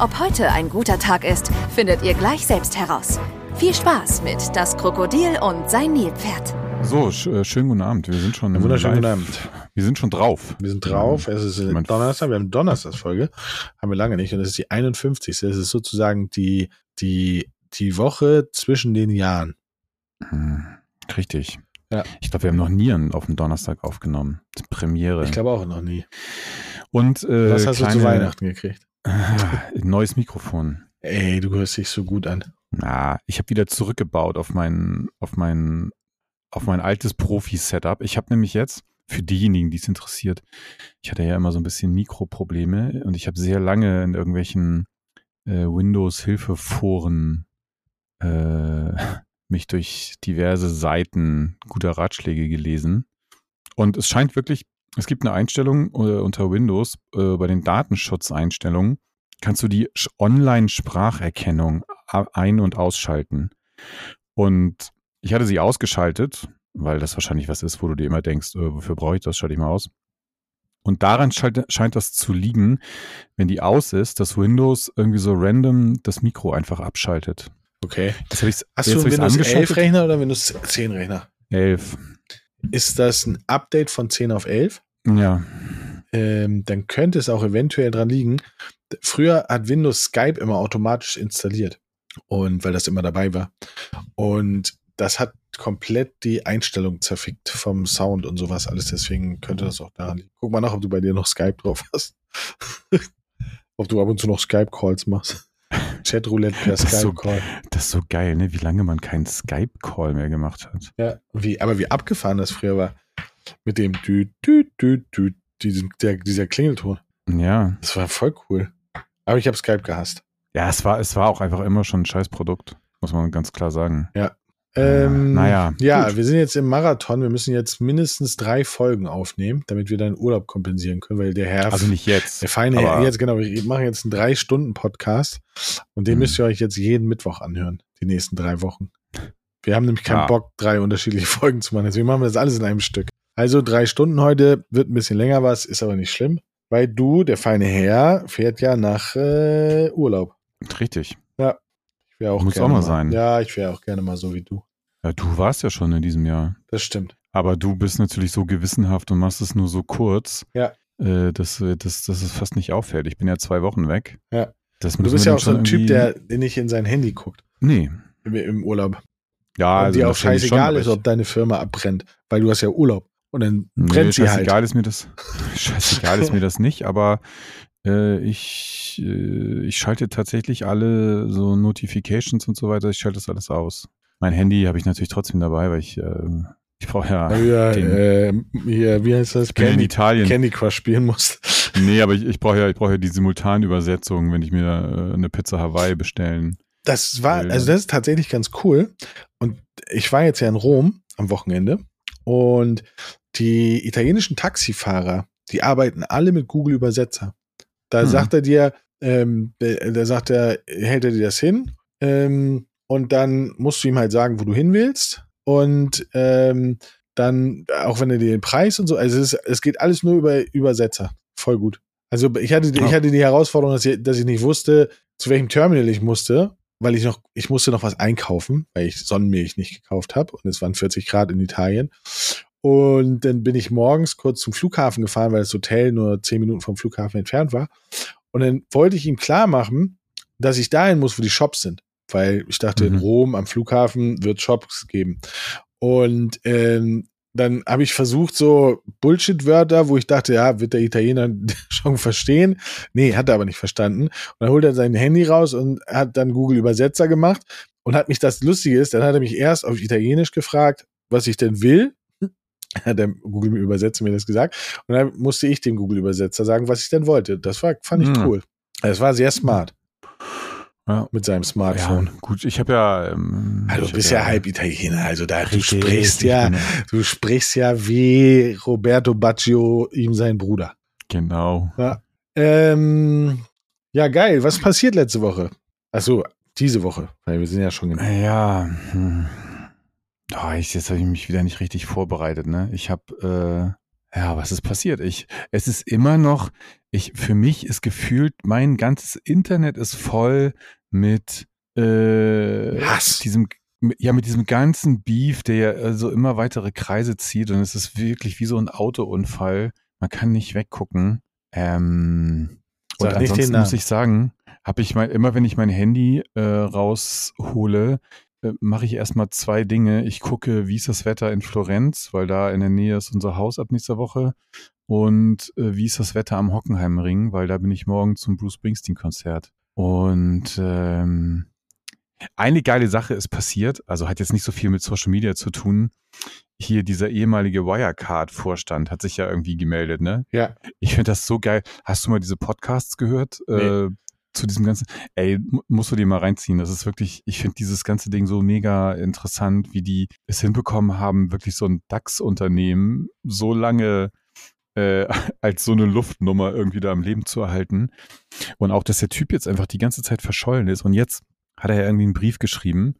Ob heute ein guter Tag ist, findet ihr gleich selbst heraus. Viel Spaß mit Das Krokodil und sein Nilpferd. So, sch äh, schönen guten Abend. Wir sind schon Einen wunderschönen live. guten Abend. Wir sind schon drauf. Wir sind drauf. Es ist Mein- Donnerstag. Wir haben Donnerstagsfolge. Haben wir lange nicht. Und es ist die 51. Es ist sozusagen die, die, die Woche zwischen den Jahren. Hm, richtig. Ja. Ich glaube, wir haben noch nie einen auf dem Donnerstag aufgenommen. Ist Premiere. Ich glaube auch noch nie. Und äh, Was hast kleine, du zu Weihnachten gekriegt? Neues Mikrofon. Ey, du hörst dich so gut an. Na, ich habe wieder zurückgebaut auf mein, auf mein, auf mein altes Profi-Setup. Ich habe nämlich jetzt, für diejenigen, die es interessiert, ich hatte ja immer so ein bisschen Mikroprobleme und ich habe sehr lange in irgendwelchen äh, Windows-Hilfeforen äh, mich durch diverse Seiten guter Ratschläge gelesen. Und es scheint wirklich, es gibt eine Einstellung äh, unter Windows äh, bei den Datenschutzeinstellungen, kannst du die Online-Spracherkennung ein- und ausschalten. Und ich hatte sie ausgeschaltet, weil das wahrscheinlich was ist, wo du dir immer denkst, äh, wofür brauche ich das, schalte ich mal aus. Und daran scheint, das zu liegen, wenn die aus ist, dass Windows irgendwie so random das Mikro einfach abschaltet. Okay. Jetzt habe ich Hast jetzt du hab einen ich's Windows 11 angeschaltet. Rechner oder Windows 10 Rechner? 11. Ist das ein Update von 10 auf 11? Ja. Ähm, dann könnte es auch eventuell dran liegen. Früher hat Windows Skype immer automatisch installiert. Und weil das immer dabei war. Und das hat komplett die Einstellung zerfickt vom Sound und sowas alles. Deswegen könnte das auch daran liegen. Guck mal nach, ob du bei dir noch Skype drauf hast. ob du ab und zu noch Skype-Calls machst. Chatroulette per Das ist so- Skype-Call. Das ist so geil, ne? Wie lange man keinen Skype-Call mehr gemacht hat. Ja, wie, aber wie abgefahren das früher war. Mit dem Dü, Dü, Dü, Dü, diesen, der, dieser Klingelton. Ja. Das war voll cool. Aber ich habe Skype gehasst. Ja, es war, es war auch einfach immer schon ein scheiß Produkt, muss man ganz klar sagen. Ähm, naja, Ja, gut. wir sind jetzt im Marathon. Wir müssen jetzt mindestens drei Folgen aufnehmen, damit wir deinen Urlaub kompensieren können, weil der Herr, Also nicht jetzt. der feine Herr, jetzt genau, wir machen jetzt einen drei Stunden Podcast und den Hm. müsst ihr euch jetzt jeden Mittwoch anhören, die nächsten drei Wochen. Wir haben nämlich keinen Ja. Bock, drei unterschiedliche Folgen zu machen. Deswegen machen wir das alles in einem Stück. Also drei Stunden heute, wird ein bisschen länger was, ist aber nicht schlimm, weil du, der feine Herr, fährt ja nach äh, Urlaub. Richtig. Wäre auch Muss gerne auch mal sein. Ja, ich wäre auch gerne mal so wie du. Ja, du warst ja schon in diesem Jahr. Das stimmt. Aber du bist natürlich so gewissenhaft und machst es nur so kurz, Ja. äh, dass, äh, dass, dass es fast nicht auffällt. Ich bin ja zwei Wochen weg. Ja. Das Du bist ja auch so ein Typ, der, nicht in sein Handy guckt Nee. im, im Urlaub. Ja, und also dir auch scheißegal ist, ob deine Firma abbrennt, weil du hast ja Urlaub. Und dann Nee, brennt sie halt. scheißegal ist mir das. Scheißegal ist mir das nicht, aber ich, äh, ich schalte tatsächlich alle so Notifications und so weiter, ich schalte das alles aus. Mein Handy habe ich natürlich trotzdem dabei, weil ich, äh, ich brauche ja. Ja, den- äh, hier, wie heißt das? ja in Candy, Italien. Candy Crush spielen musst. Nee, aber ich, ich brauche ja, ich brauche ja die Simultanübersetzung, wenn ich mir äh, eine Pizza Hawaii bestellen. Das war, Weil- also das ist tatsächlich ganz cool. Und ich war jetzt ja in Rom am Wochenende und die italienischen Taxifahrer, die arbeiten alle mit Google Übersetzer. Da Hm. sagt er dir, ähm, da sagt er, hält er dir das hin ähm, und dann musst du ihm halt sagen, wo du hin willst und ähm, dann, auch wenn er dir den Preis und so, also es, ist, es geht alles nur über Übersetzer. Voll gut. Also ich hatte, ich Ja. hatte die Herausforderung, dass ich, dass ich nicht wusste, zu welchem Terminal ich musste, weil ich noch, ich musste noch was einkaufen, weil ich Sonnenmilch nicht gekauft habe und es waren 40 Grad in Italien. Und dann bin ich morgens kurz zum Flughafen gefahren, weil das Hotel nur 10 Minuten vom Flughafen entfernt war. Und dann wollte ich ihm klar machen, dass ich dahin muss, wo die Shops sind. Weil ich dachte, in Mhm. Rom am Flughafen wird Shops geben. Und ähm, dann habe ich versucht, so Bullshit-Wörter, wo ich dachte, ja, wird der Italiener schon verstehen. Nee, hat er aber nicht verstanden. Und dann holt er sein Handy raus und hat dann Google Übersetzer gemacht und hat mich das Lustige ist, dann hat er mich erst auf Italienisch gefragt, was ich denn will. Hat der Google Übersetzer mir das gesagt. Und dann musste ich dem Google Übersetzer sagen, was ich denn wollte. Das war, fand ich Hm. cool. Das war sehr smart. Ja. mit seinem Smartphone. Ja, gut, ich habe ja. Ähm, Also du bist hab ja halb Italiener, also da du sprichst ich ja, bin- du sprichst ja wie Roberto Baggio, ihm sein Bruder. Genau. Ja. Ähm, ja, geil. Was passiert letzte Woche? Achso, diese Woche, weil wir sind ja schon in Ja. Hm. Oh, ich, jetzt habe ich mich wieder nicht richtig vorbereitet, ne? Ich habe, äh, ja, was ist passiert? Ich, es ist immer noch, ich, für mich ist gefühlt, mein ganzes Internet ist voll mit äh, Hass. diesem, ja, mit diesem ganzen Beef, der ja äh, so immer weitere Kreise zieht und es ist wirklich wie so ein Autounfall. Man kann nicht weggucken. Ähm, und ansonsten muss ich sagen, habe ich mal, immer wenn ich mein Handy äh, raushole, äh, mache ich erstmal zwei Dinge. Ich gucke, wie ist das Wetter in Florenz, weil da in der Nähe ist unser Haus ab nächster Woche. Und äh, wie ist das Wetter am Hockenheimring, weil da bin ich morgen zum Bruce Springsteen-Konzert. Und ähm, eine geile Sache ist passiert, also hat jetzt nicht so viel mit Social Media zu tun. Hier dieser ehemalige Wirecard-Vorstand hat sich ja irgendwie gemeldet, ne? Ja. Ich finde das so geil. Hast du mal diese Podcasts gehört? Äh, zu diesem ganzen, ey, mu- musst du dir mal reinziehen. Das ist wirklich, ich finde dieses ganze Ding so mega interessant, wie die es hinbekommen haben, wirklich so ein DAX-Unternehmen so lange äh, als so eine Luftnummer irgendwie da am Leben zu erhalten. Und auch, dass der Typ jetzt einfach die ganze Zeit verschollen ist. Und jetzt hat er ja irgendwie einen Brief geschrieben.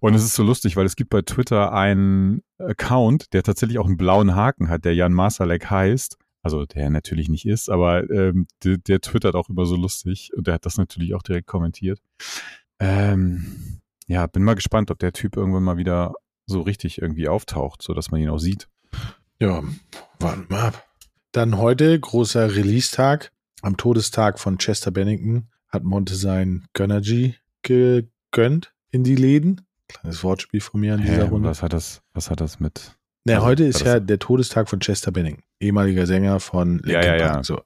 Und es ist so lustig, weil es gibt bei Twitter einen Account, der tatsächlich auch einen blauen Haken hat, der Jan Masalek heißt. Also der natürlich nicht ist, aber ähm, der, der twittert auch immer so lustig und der hat das natürlich auch direkt kommentiert. Ähm, ja, bin mal gespannt, ob der Typ irgendwann mal wieder so richtig irgendwie auftaucht, so dass man ihn auch sieht. Ja, warten wir ab. Dann heute großer Release-Tag. Am Todestag von Chester Bennington hat Monte sein Gönnergy gegönnt in die Läden. Kleines Wortspiel von mir an dieser Hä, Runde. was hat das, was hat das mit? Na, also, heute ist ja der Todestag von Chester Bennington, ehemaliger Sänger von Linkin Ja, ja, ja. Park. So.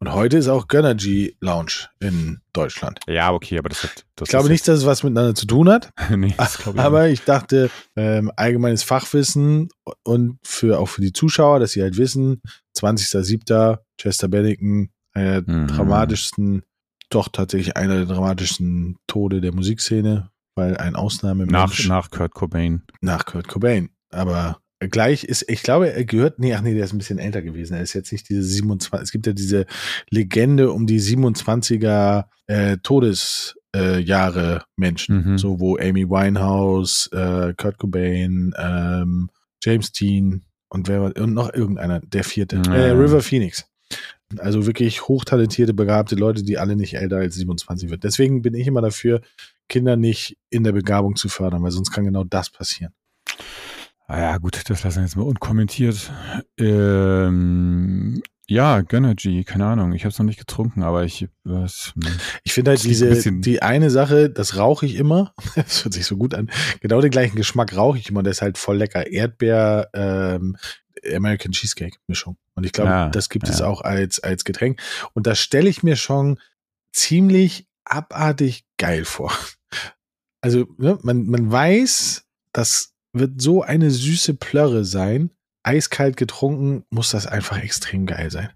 Und heute ist auch Gönnergy Lounge in Deutschland. Ja, okay, aber das hat. Das Ich glaube nicht, dass es was miteinander zu tun hat, nee, das ich aber ich dachte, ähm, allgemeines Fachwissen und für auch für die Zuschauer, dass sie halt wissen, 20.07. Chester Bennington, einer der Mhm. dramatischsten, doch tatsächlich einer der dramatischsten Tode der Musikszene, weil ein nicht. Ausnahmemensch Nach, nach Kurt Cobain. nach Kurt Cobain. Aber gleich ist, ich glaube, er gehört, nee, ach nee, der ist ein bisschen älter gewesen. Er ist jetzt nicht diese 27, es gibt ja diese Legende um die 27er äh, Todesjahre äh, Menschen. Mhm. So, wo Amy Winehouse, äh, Kurt Cobain, ähm, James Dean und wer war, und noch irgendeiner, der vierte, Ja. äh, River Phoenix. Also wirklich hochtalentierte, begabte Leute, die alle nicht älter als 27 wird. Deswegen bin ich immer dafür, Kinder nicht in der Begabung zu fördern, weil sonst kann genau das passieren. Ah ja, gut, das lassen wir jetzt mal unkommentiert. Ähm, ja, Gönnergy, keine Ahnung. Ich habe es noch nicht getrunken, aber ich was, hm. Ich finde halt diese, ein die eine Sache, das rauche ich immer. Das hört sich so gut an. Genau den gleichen Geschmack rauche ich immer. Der ist halt voll lecker. Erdbeer, ähm, American Cheesecake Mischung. Und ich glaube, Ja, das gibt ja. es auch als, als Getränk. Und das stelle ich mir schon ziemlich abartig geil vor. Also, ne, man, man weiß, das wird so eine süße Plörre sein. Eiskalt getrunken muss das einfach extrem geil sein.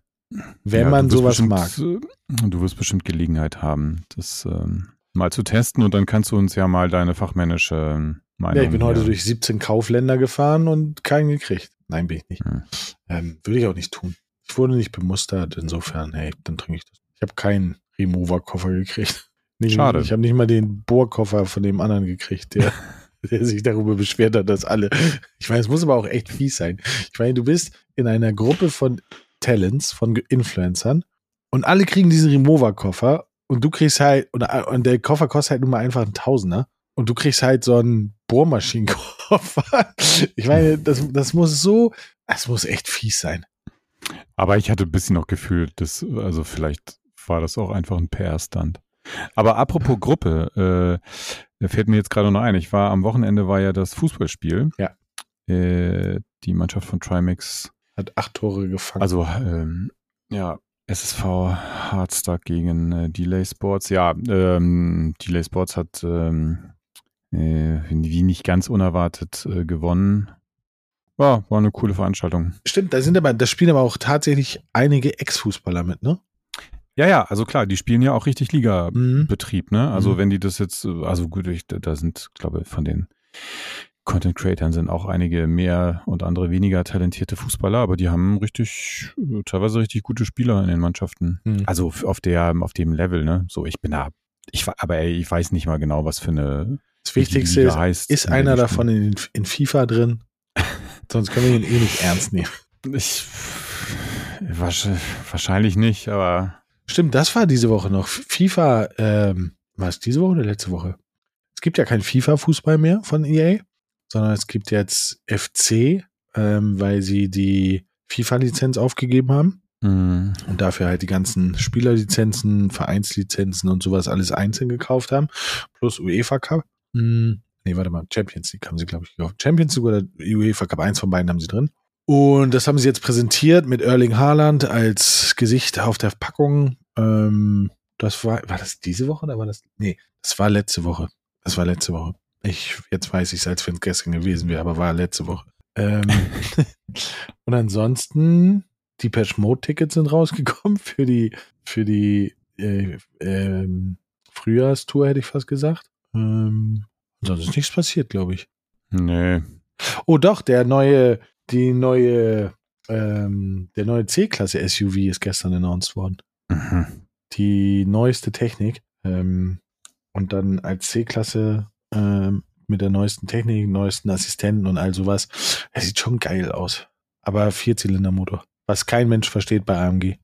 Wenn Ja, man sowas bestimmt, mag. äh, Du wirst bestimmt Gelegenheit haben, das ähm, mal zu testen und dann kannst du uns ja mal deine fachmännische ähm, Meinung. Ja, ich bin heute durch 17 Kaufländer gefahren und keinen gekriegt. Nein, bin ich nicht. Hm. Ähm, würde ich auch nicht tun. Ich wurde nicht bemustert, insofern, hey, dann trinke ich das. Ich habe keinen Remover-Koffer gekriegt. Nicht, Schade. Ich habe nicht mal den Bohrkoffer von dem anderen gekriegt, der, der sich darüber beschwert hat, dass alle. Ich meine, es muss aber auch echt fies sein. Ich meine, du bist in einer Gruppe von Talents, von Influencern und alle kriegen diesen Remover-Koffer und du kriegst halt, und, und der Koffer kostet halt nur mal einfach ein Tausender und du kriegst halt so einen Bohrmaschinenkoffer. Ich meine, das, das muss so, das muss echt fies sein. Aber ich hatte ein bisschen noch Gefühl, dass, also vielleicht war das auch einfach ein PR-Stand. Aber apropos Gruppe, äh, da fällt mir jetzt gerade noch ein. Ich war am Wochenende war ja das Fußballspiel. Ja. Äh, die Mannschaft von Trimax, Hat acht Tore gefangen. also ähm, ja, SSV Hardstock gegen äh, Delay Sports. Ja, ähm, Delay Sports hat ähm, äh, wie nicht ganz unerwartet äh, gewonnen. War, war eine coole Veranstaltung. Stimmt, da sind aber, da spielen aber auch tatsächlich einige Ex-Fußballer mit, ne? Ja, ja, also klar, die spielen ja auch richtig Mhm. Liga-Betrieb, ne? Also Mhm. wenn die das jetzt, also gut, ich, da sind, glaube ich, von den Content Creatern sind auch einige mehr und andere weniger talentierte Fußballer, aber die haben richtig, teilweise richtig gute Spieler in den Mannschaften. Mhm. Also auf der, auf dem Level, ne? So, ich bin da, ich, aber ey, ich weiß nicht mal genau, was für eine Das Wichtigste Liga ist, heißt. ist einer davon in, in FIFA drin? Sonst können wir ihn eh nicht ernst nehmen. Ich, wahrsch- wahrscheinlich nicht, aber Stimmt, das war diese Woche noch. FIFA, ähm, war es diese Woche oder letzte Woche? Es gibt ja kein FIFA-Fußball mehr von EA, sondern es gibt jetzt FC, ähm, weil sie die FIFA-Lizenz aufgegeben haben mh, und dafür halt die ganzen Spielerlizenzen, Vereinslizenzen und sowas alles einzeln gekauft haben, plus UEFA Cup. Hm, nee, warte mal, Champions League haben sie, glaube ich, gekauft. Champions League oder UEFA Cup, eins von beiden haben sie drin. Und das haben sie jetzt präsentiert mit Erling Haaland als Gesicht auf der Packung. Ähm, das war, war das diese Woche oder war das? Nee, das war letzte Woche. Das war letzte Woche. Ich, jetzt weiß ich es, als wenn es gestern gewesen wäre, aber war letzte Woche. Ähm, und ansonsten, die Patch Mode Tickets sind rausgekommen für die, für die äh, ähm, Frühjahrstour, hätte ich fast gesagt. Ähm, sonst ist nichts passiert, glaube ich. nee. Oh doch, der neue, die neue, ähm, der neue C-Klasse SUV ist gestern announced worden. Mhm. Die neueste Technik. Ähm, und dann als C-Klasse ähm, mit der neuesten Technik, neuesten Assistenten und all sowas. Er sieht schon geil aus. Aber Vierzylindermotor. Was kein Mensch versteht bei AMG.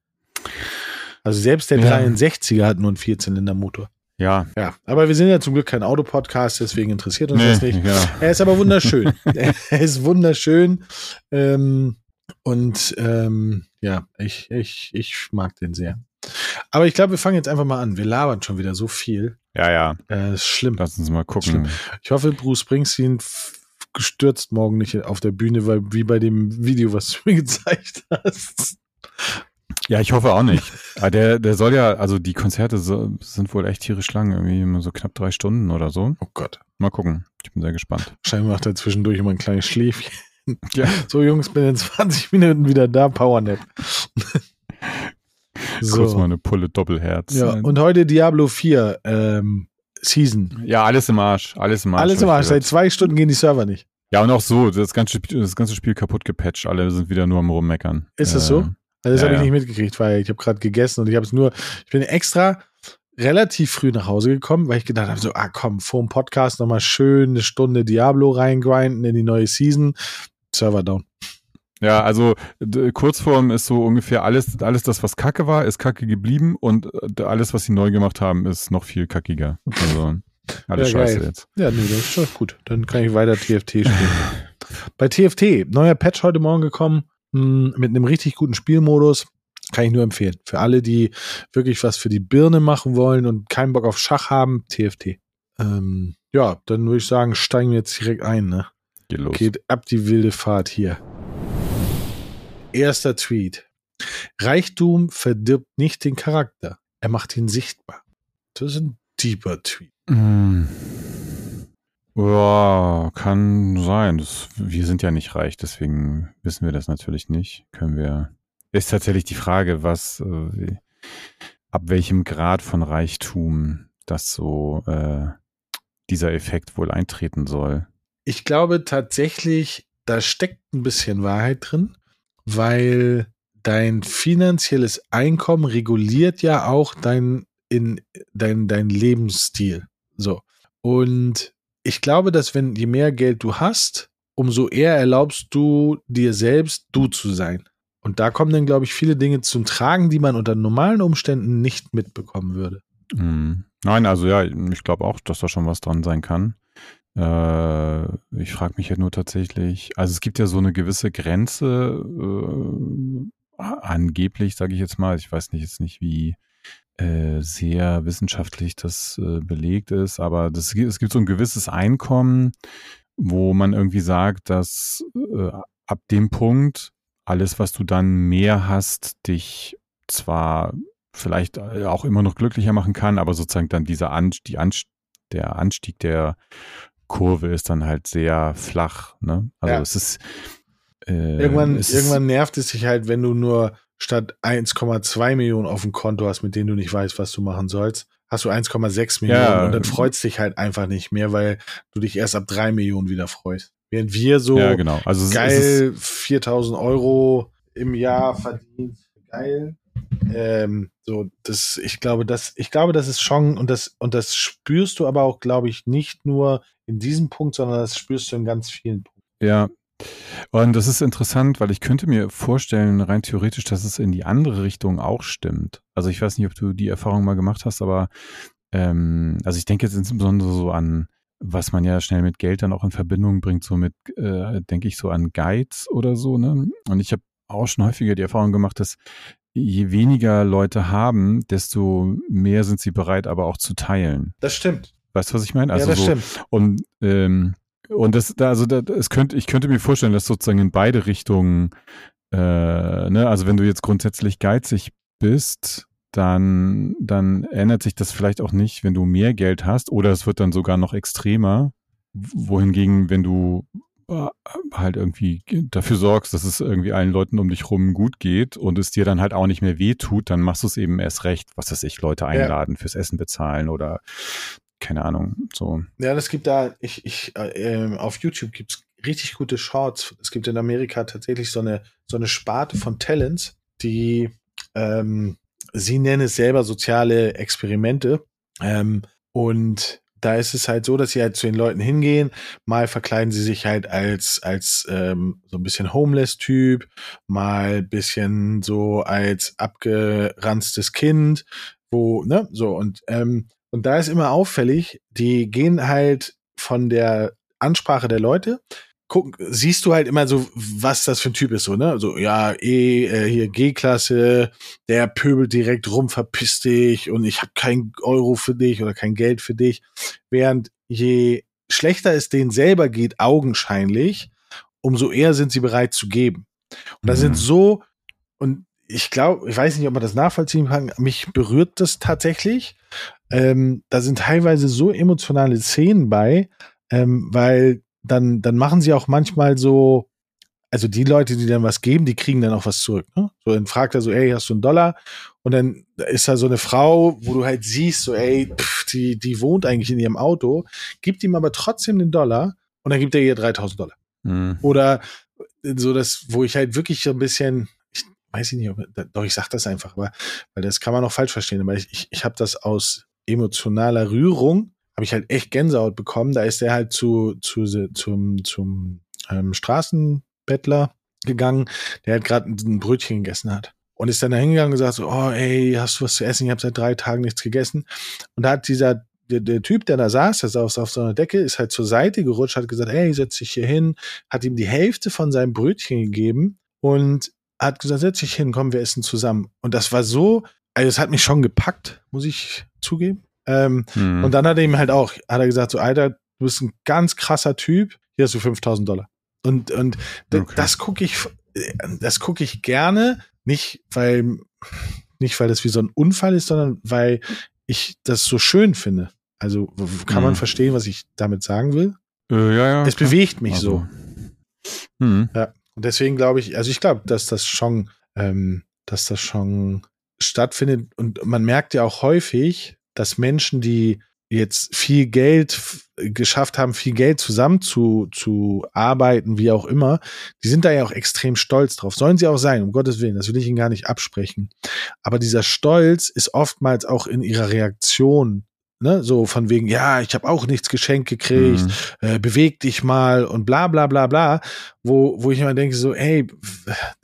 Also selbst der Ja. 63er hat nur einen Vierzylindermotor. Ja, Ja, aber wir sind ja zum Glück kein Autopodcast, deswegen interessiert uns das nicht. ja. Er ist aber wunderschön. er ist wunderschön. Ähm, und ähm, ja, ich, ich, ich mag den sehr. Aber ich glaube, wir fangen jetzt einfach mal an. Wir labern schon wieder so viel. Ja, ja. Äh, ist schlimm. Lass uns mal gucken. Schlimm. Ich hoffe, Bruce Springsteen gestürzt morgen nicht auf der Bühne, weil wie bei dem Video, was du mir gezeigt hast. Ja, ich hoffe auch nicht. Aber der, der soll ja, also die Konzerte so, sind wohl echt tierisch lang, irgendwie immer so knapp drei Stunden oder so. Oh Gott. Mal gucken. Ich bin sehr gespannt. Wahrscheinlich macht er zwischendurch immer ein kleines Schläfchen. Ja. So, Jungs, bin in 20 Minuten wieder da. Powernap. Kurz mal eine Pulle Doppelherz. Ja, und heute Diablo 4 ähm, Season. ja, alles im Arsch. Alles im Arsch. Alles im Arsch. Seit zwei Stunden gehen die Server nicht. Ja, und auch so, das ganze, das ganze Spiel kaputt gepatcht. Alle sind wieder nur am Rummeckern. Ist das Äh, so? Also das ja, habe ich nicht mitgekriegt, weil ich habe gerade gegessen und ich habe es nur, ich bin extra relativ früh nach Hause gekommen, weil ich gedacht habe, so, ah komm, vor dem Podcast nochmal schön eine Stunde Diablo reingrinden in die neue Season. Server down. Ja, also Kurzform ist so ungefähr alles, alles das, was Kacke war, ist Kacke geblieben und äh, alles, was sie neu gemacht haben, ist noch viel kackiger. Also alles Ja, scheiße geil. jetzt. Ja, nee, das ist schon gut. Dann kann ich weiter TFT spielen. Bei TFT, neuer Patch heute Morgen gekommen, mh, mit einem richtig guten Spielmodus. Kann ich nur empfehlen. Für alle, die wirklich was für die Birne machen wollen und keinen Bock auf Schach haben, TFT. Ähm, ja, dann würde ich sagen, steigen wir jetzt direkt ein. Ne? Geht los. Geht ab die wilde Fahrt hier. Erster Tweet. Reichtum verdirbt nicht den Charakter. Er macht ihn sichtbar. Das ist ein deeper Tweet. Mm. Ja, kann sein. Das, wir sind ja nicht reich, deswegen wissen wir das natürlich nicht. Können wir. Ist tatsächlich die Frage, was, äh, ab welchem Grad von Reichtum das so äh, dieser Effekt wohl eintreten soll. Ich glaube tatsächlich, da steckt ein bisschen Wahrheit drin, weil dein finanzielles Einkommen reguliert ja auch dein, in, dein, dein Lebensstil. So. Und ich glaube, dass wenn je mehr Geld du hast, umso eher erlaubst du dir selbst, du zu sein. Und da kommen dann, glaube ich, viele Dinge zum Tragen, die man unter normalen Umständen nicht mitbekommen würde. Mm. Nein, also ja, ich glaube auch, dass da schon was dran sein kann. Äh, ich frage mich ja nur tatsächlich, also es gibt ja so eine gewisse Grenze, äh, angeblich, sage ich jetzt mal, ich weiß nicht jetzt nicht, wie äh, sehr wissenschaftlich das äh, belegt ist, aber das, es gibt so ein gewisses Einkommen, wo man irgendwie sagt, dass äh, ab dem Punkt alles, was du dann mehr hast, dich zwar vielleicht äh, auch immer noch glücklicher machen kann, aber sozusagen dann dieser An die An der Anstieg der Kurve ist dann halt sehr flach. Ne? Also Ja. es ist äh, Irgendwann, es ist- irgendwann nervt es sich halt, wenn du nur statt 1,2 Millionen auf dem Konto hast, mit denen du nicht weißt, was du machen sollst, hast du 1,6 Millionen Ja. und dann freut's dich halt einfach nicht mehr, weil du dich erst ab 3 Millionen wieder freust. Während wir so ja, genau. Also geil 4000 Euro im Jahr verdient, geil. Ähm, so, das, ich glaube, das, ich glaube, das ist schon, und das, und das spürst du aber auch, glaube ich, nicht nur in diesem Punkt, sondern das spürst du in ganz vielen Punkten. Ja. Und das ist interessant, weil ich könnte mir vorstellen, rein theoretisch, dass es in die andere Richtung auch stimmt. Also ich weiß nicht, ob du die Erfahrung mal gemacht hast, aber ähm, also ich denke jetzt insbesondere so an, was man ja schnell mit Geld dann auch in Verbindung bringt, so mit, äh, denke ich so an Guides oder so, ne? Und ich habe auch schon häufiger die Erfahrung gemacht, dass je weniger Leute haben, desto mehr sind sie bereit, aber auch zu teilen. Das stimmt. Weißt du, was ich meine? Also ja, das so, stimmt. und, ähm, und das, da, also da, es könnte, ich könnte mir vorstellen, dass sozusagen in beide Richtungen, äh, ne, also wenn du jetzt grundsätzlich geizig bist, dann, dann ändert sich das vielleicht auch nicht, wenn du mehr Geld hast, oder es wird dann sogar noch extremer. Wohingegen, wenn du halt irgendwie dafür sorgst, dass es irgendwie allen Leuten um dich rum gut geht und es dir dann halt auch nicht mehr weh tut, dann machst du es eben erst recht, was weiß ich, Leute einladen, fürs Essen bezahlen oder keine Ahnung, so. Ja, das gibt da, ich, ich, äh, ähm, auf YouTube gibt's richtig gute Shorts. Es gibt in Amerika tatsächlich so eine, so eine Sparte von Talents, die, ähm, sie nennen es selber soziale Experimente. Ähm, und da ist es halt so, dass sie halt zu den Leuten hingehen. Mal verkleiden sie sich halt als, als ähm, so ein bisschen Homeless-Typ, mal bisschen so als abgeranztes Kind, wo, ne, so und, ähm, und da ist immer auffällig, die gehen halt von der Ansprache der Leute, guck, siehst du halt immer so, was das für ein Typ ist, so, ne? So, ja, E, äh, hier G-Klasse, der pöbelt direkt rum, verpiss dich und ich habe kein Euro für dich oder kein Geld für dich. Während je schlechter es denen selber geht, augenscheinlich, umso eher sind sie bereit zu geben. Und da Mhm. sind so, und ich glaube, ich weiß nicht, ob man das nachvollziehen kann, mich berührt das tatsächlich. Ähm, da sind teilweise so emotionale Szenen bei, ähm, weil dann, dann machen sie auch manchmal so, also die Leute, die dann was geben, die kriegen dann auch was zurück. Ne? So, dann fragt er so, ey, hast du einen Dollar? Und dann ist da so eine Frau, wo du halt siehst, so, ey, pff, die, die wohnt eigentlich in ihrem Auto, gibt ihm aber trotzdem den Dollar und dann gibt er ihr 3000 Dollar. Mhm. Oder so das, wo ich halt wirklich so ein bisschen, ich weiß nicht, ob, doch ich sag das einfach, aber, weil das kann man auch falsch verstehen, aber ich, ich, ich habe das aus emotionaler Rührung, habe ich halt echt Gänsehaut bekommen. Da ist er halt zu, zu zum, zum ähm, Straßenbettler gegangen, der halt gerade ein Brötchen gegessen hat. Und ist dann da hingegangen und gesagt so, oh ey, hast du was zu essen? Ich habe seit drei Tagen nichts gegessen. Und da hat dieser der, der Typ, der da saß, der saß auf so einer Decke, ist halt zur Seite gerutscht, hat gesagt, hey, setz dich hier hin, hat ihm die Hälfte von seinem Brötchen gegeben und hat gesagt, setz dich hin, komm, wir essen zusammen. Und das war so, also es hat mich schon gepackt, muss ich zugeben. Ähm, Mhm. Und dann hat er ihm halt auch, hat er gesagt, so, Alter, du bist ein ganz krasser Typ, hier hast du 5000 Dollar. Und, und Okay. das gucke ich, das gucke ich gerne, nicht weil, nicht weil das wie so ein Unfall ist, sondern weil ich das so schön finde. Also kann man Mhm. verstehen, was ich damit sagen will? Äh, ja, ja. es klar. bewegt mich Also, so. Mhm. Und deswegen glaube ich, also ich glaube, dass das schon, ähm, dass das schon stattfindet. Und man merkt ja auch häufig, dass Menschen, die jetzt viel Geld geschafft haben, viel Geld zusammen zu, zu arbeiten, wie auch immer, die sind da ja auch extrem stolz drauf. Sollen sie auch sein, um Gottes Willen, das will ich ihnen gar nicht absprechen. Aber dieser Stolz ist oftmals auch in ihrer Reaktion, ne, so von wegen, ja, ich habe auch nichts geschenkt gekriegt, Mhm. äh, beweg dich mal und bla bla bla bla, wo, wo ich immer denke, so, ey,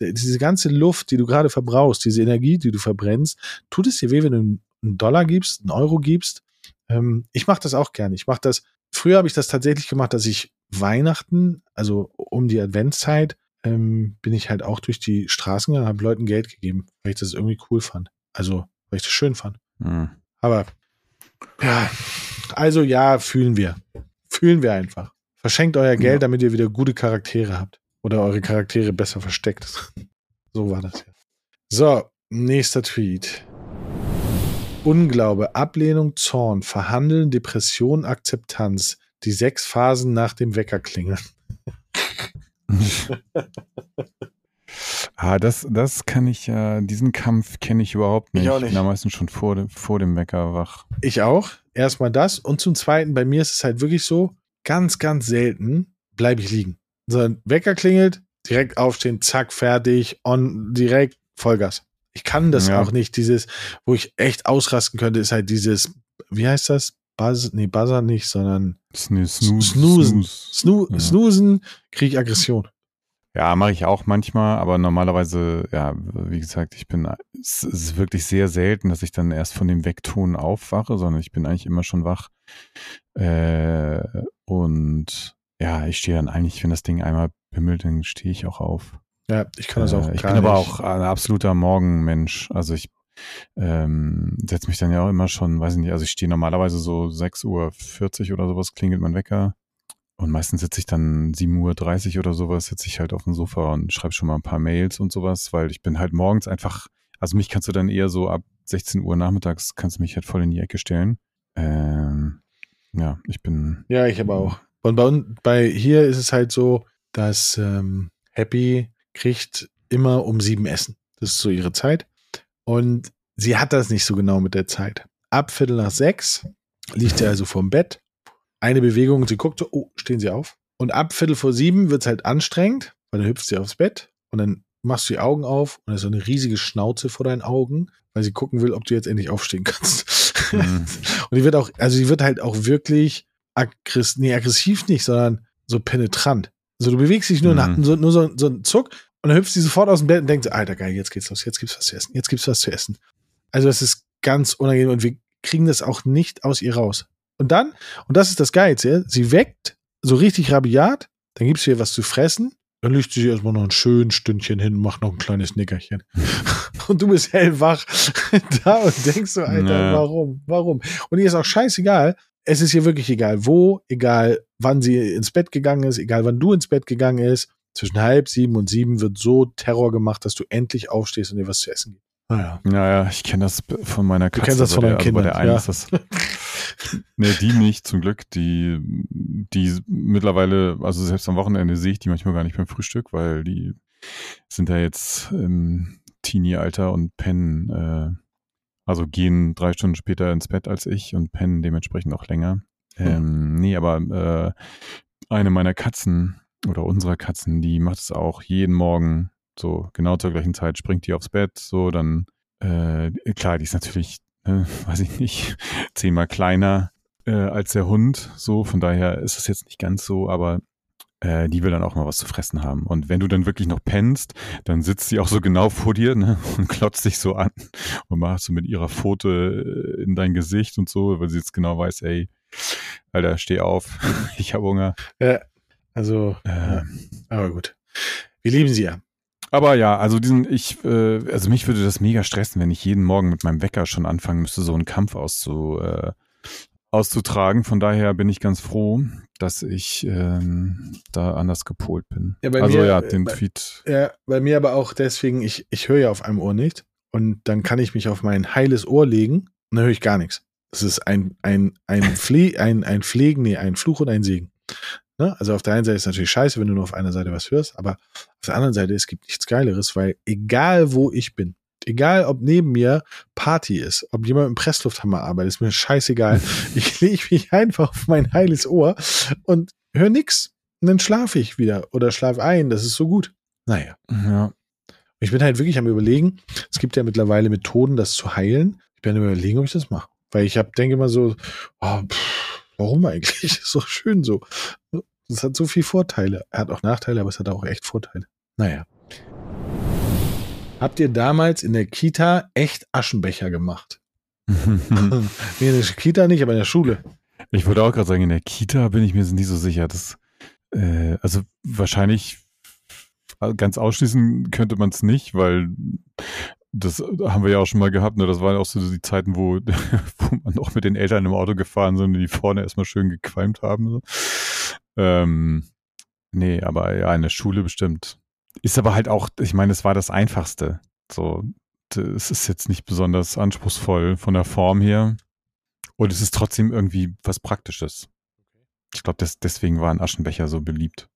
diese ganze Luft, die du gerade verbrauchst, diese Energie, die du verbrennst, tut es dir weh, wenn du einen Dollar gibst, einen Euro gibst? Ähm, ich mache das auch gerne. Ich mache das, früher habe ich das tatsächlich gemacht, dass ich Weihnachten, also um die Adventszeit, ähm, bin ich halt auch durch die Straßen gegangen, habe Leuten Geld gegeben, weil ich das irgendwie cool fand. Also, weil ich das schön fand. Mhm. Aber ja, also ja, fühlen wir. Fühlen wir einfach. Verschenkt euer Geld, Ja. damit ihr wieder gute Charaktere habt. Oder eure Charaktere besser versteckt. So war das ja. So, nächster Tweet. Unglaube, Ablehnung, Zorn, Verhandeln, Depression, Akzeptanz. Die sechs Phasen nach dem Weckerklingeln. Ah, das, das kann ich ja, äh, diesen Kampf kenne ich überhaupt nicht. Ich auch nicht. bin am meisten schon vor, dem- vor dem Wecker wach. Ich auch. Erstmal das. Und zum Zweiten, bei mir ist es halt wirklich so, ganz, ganz selten bleibe ich liegen. Sondern Wecker klingelt, direkt aufstehen, zack, fertig, on, direkt Vollgas. Ich kann das Ja. auch nicht. Dieses, wo ich echt ausrasten könnte, ist halt dieses, wie heißt das? Buzz, nee, Buzzer nicht, sondern Snoo- Snooze, Snoozen. Snoo Ja. Snoosen, kriege ich Aggression. Ja, mache ich auch manchmal, aber normalerweise, ja, wie gesagt, ich bin, es ist wirklich sehr selten, dass ich dann erst von dem Wegton aufwache, sondern ich bin eigentlich immer schon wach. Äh, und ja, ich stehe dann eigentlich, wenn das Ding einmal bimmelt, dann stehe ich auch auf. Ja, ich kann das auch Äh, ich bin aber nicht. auch ein absoluter Morgenmensch. Also ich ähm, setze mich dann ja auch immer schon, weiß ich nicht, also ich stehe normalerweise so 6.40 Uhr oder sowas, klingelt mein Wecker. Und meistens sitze ich dann 7.30 Uhr oder sowas, sitze ich halt auf dem Sofa und schreibe schon mal ein paar Mails und sowas, weil ich bin halt morgens einfach, also mich kannst du dann eher so ab 16 Uhr nachmittags, kannst du mich halt voll in die Ecke stellen. Ähm, ja, ich bin, Ja, ich aber auch. Und bei, bei hier ist es halt so, dass ähm, Happy kriegt immer um sieben Essen. Das ist so ihre Zeit. Und sie hat das nicht so genau mit der Zeit. Ab Viertel nach sechs liegt sie also vorm Bett. Eine Bewegung sie guckt so, oh, stehen sie auf. Und ab Viertel vor sieben wird's halt anstrengend, weil dann hüpft sie aufs Bett und dann machst du die Augen auf und da ist so eine riesige Schnauze vor deinen Augen, weil sie gucken will, ob du jetzt endlich aufstehen kannst. Mhm. und die wird auch, also die wird halt auch wirklich aggressiv, nee, aggressiv nicht, sondern so penetrant. Also du bewegst dich nur, Mhm. nach, so, nur so, so ein Zuck und dann hüpft sie sofort aus dem Bett und denkt, Alter, geil, jetzt geht's los, jetzt gibt's was zu essen, jetzt gibt's was zu essen. Also es ist ganz unangenehm und wir kriegen das auch nicht aus ihr raus. Und dann, und das ist das Geilste, sie weckt so richtig rabiat, dann gibst du ihr was zu fressen, dann legt sie sich erstmal noch ein schönes Stündchen hin, macht noch ein kleines Nickerchen. und du bist hellwach da und denkst so, Alter, Ja. warum, warum? Und ihr ist auch scheißegal. Es ist ihr wirklich egal, wo, egal, wann sie ins Bett gegangen ist, egal, wann du ins Bett gegangen ist. Zwischen halb sieben und sieben wird so Terror gemacht, dass du endlich aufstehst und ihr was zu essen gibst. Naja. ja, ja, ich kenne das von meiner Katze. kennst das von der, deinen also bei der Kindern, einen ja. ist das, Nee, die nicht, zum Glück. Die, die mittlerweile, also selbst am Wochenende sehe ich die manchmal gar nicht beim Frühstück, weil die sind ja jetzt im Teenie-Alter und pennen, äh, also gehen drei Stunden später ins Bett als ich und pennen dementsprechend auch länger. Ähm, nee, aber äh, eine meiner Katzen oder unserer Katzen, die macht es auch jeden Morgen so genau zur gleichen Zeit, springt die aufs Bett, so dann, äh, klar, die ist natürlich, äh, weiß ich nicht, zehnmal kleiner äh, als der Hund, so, von daher ist es jetzt nicht ganz so, aber äh, die will dann auch mal was zu fressen haben. Und wenn du dann wirklich noch pennst, dann sitzt sie auch so genau vor dir ne, und klotzt dich so an und macht so mit ihrer Pfote äh, in dein Gesicht und so, weil sie jetzt genau weiß, ey, Alter, steh auf, ich habe Hunger. Ja, also, Äh, aber gut. Wir lieben sie ja. Aber ja, also diesen, ich, äh, also mich würde das mega stressen, wenn ich jeden Morgen mit meinem Wecker schon anfangen müsste, so einen Kampf auszu, äh, auszutragen. Von daher bin ich ganz froh, dass ich ähm, da anders gepolt bin. Ja, bei also mir, ja, äh, den bei- Tweet. Ja, bei mir aber auch deswegen, ich, ich höre ja auf einem Ohr nicht. Und dann kann ich mich auf mein heiles Ohr legen und dann höre ich gar nichts. Das ist ein, ein, ein, Fle ein, ein Pflegen, nee, ein Fluch und ein Segen. Ne? Also auf der einen Seite ist es natürlich scheiße, wenn du nur auf einer Seite was hörst, aber auf der anderen Seite, es gibt nichts Geileres, weil egal wo ich bin, egal ob neben mir Party ist, ob jemand im Presslufthammer arbeitet, ist mir scheißegal. ich lege mich einfach auf mein heiles Ohr und höre nix. Und dann schlafe ich wieder oder schlafe ein. Das ist so gut. Naja. Ja. Ich bin halt wirklich am überlegen, es gibt ja mittlerweile Methoden, das zu heilen. Ich bin am überlegen, ob ich das mache. Weil ich hab, denke immer so, oh, pff, warum eigentlich? Ist doch schön so. Das hat so viele Vorteile. Er hat auch Nachteile, aber es hat auch echt Vorteile. Naja. Habt ihr damals in der Kita echt Aschenbecher gemacht? nee, in der Kita nicht, aber in der Schule. Ich würde auch gerade sagen, in der Kita bin ich mir nicht so sicher. Dass, äh, also wahrscheinlich ganz ausschließen könnte man es nicht, weil das haben wir ja auch schon mal gehabt. Ne? Das waren auch so die Zeiten, wo, wo man noch mit den Eltern im Auto gefahren sind und die vorne erstmal schön gequalmt haben. So. Ähm, nee, aber ja, in der Schule bestimmt. Ist aber halt auch, ich meine, es war das Einfachste. So, es ist jetzt nicht besonders anspruchsvoll von der Form her. Und es ist trotzdem irgendwie was Praktisches. Ich glaube, des, deswegen waren Aschenbecher so beliebt.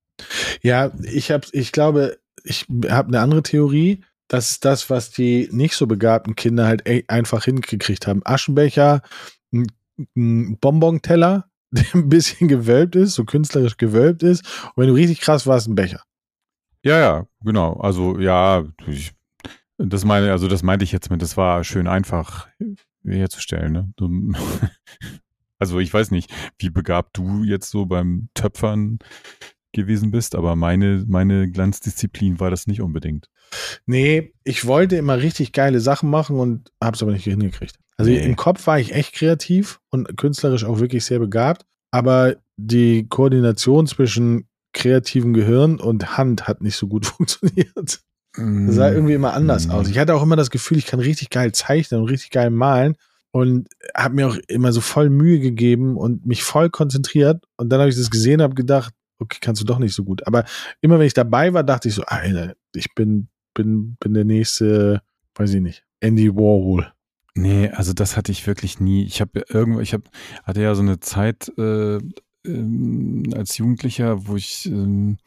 Ja, ich hab, ich glaube, ich habe eine andere Theorie. Das ist das, was die nicht so begabten Kinder halt einfach hingekriegt haben. Aschenbecher, ein, ein Bonbonteller, der ein bisschen gewölbt ist, so künstlerisch gewölbt ist. Und wenn du richtig krass warst, ein Becher. Ja, ja, genau. Also ja, ich, das meine, also das meinte ich jetzt mit, das war schön einfach herzustellen. Ne? Also ich weiß nicht, wie begabt du jetzt so beim Töpfern gewesen bist, aber meine, meine Glanzdisziplin war das nicht unbedingt. Nee, ich wollte immer richtig geile Sachen machen und habe es aber nicht hingekriegt. Also nee. im Kopf war ich echt kreativ und künstlerisch auch wirklich sehr begabt, aber die Koordination zwischen kreativem Gehirn und Hand hat nicht so gut funktioniert. Das sah irgendwie immer anders mm. aus. Ich hatte auch immer das Gefühl, ich kann richtig geil zeichnen und richtig geil malen und habe mir auch immer so voll Mühe gegeben und mich voll konzentriert. Und dann habe ich das gesehen, habe gedacht, okay, kannst du doch nicht so gut. Aber immer wenn ich dabei war, dachte ich so, Alter, ich bin, bin, bin der nächste, weiß ich nicht, Andy Warhol. Nee, also das hatte ich wirklich nie. Ich habe irgendwo, ich habe, hatte ja so eine Zeit äh, ähm, als Jugendlicher, wo ich ähm,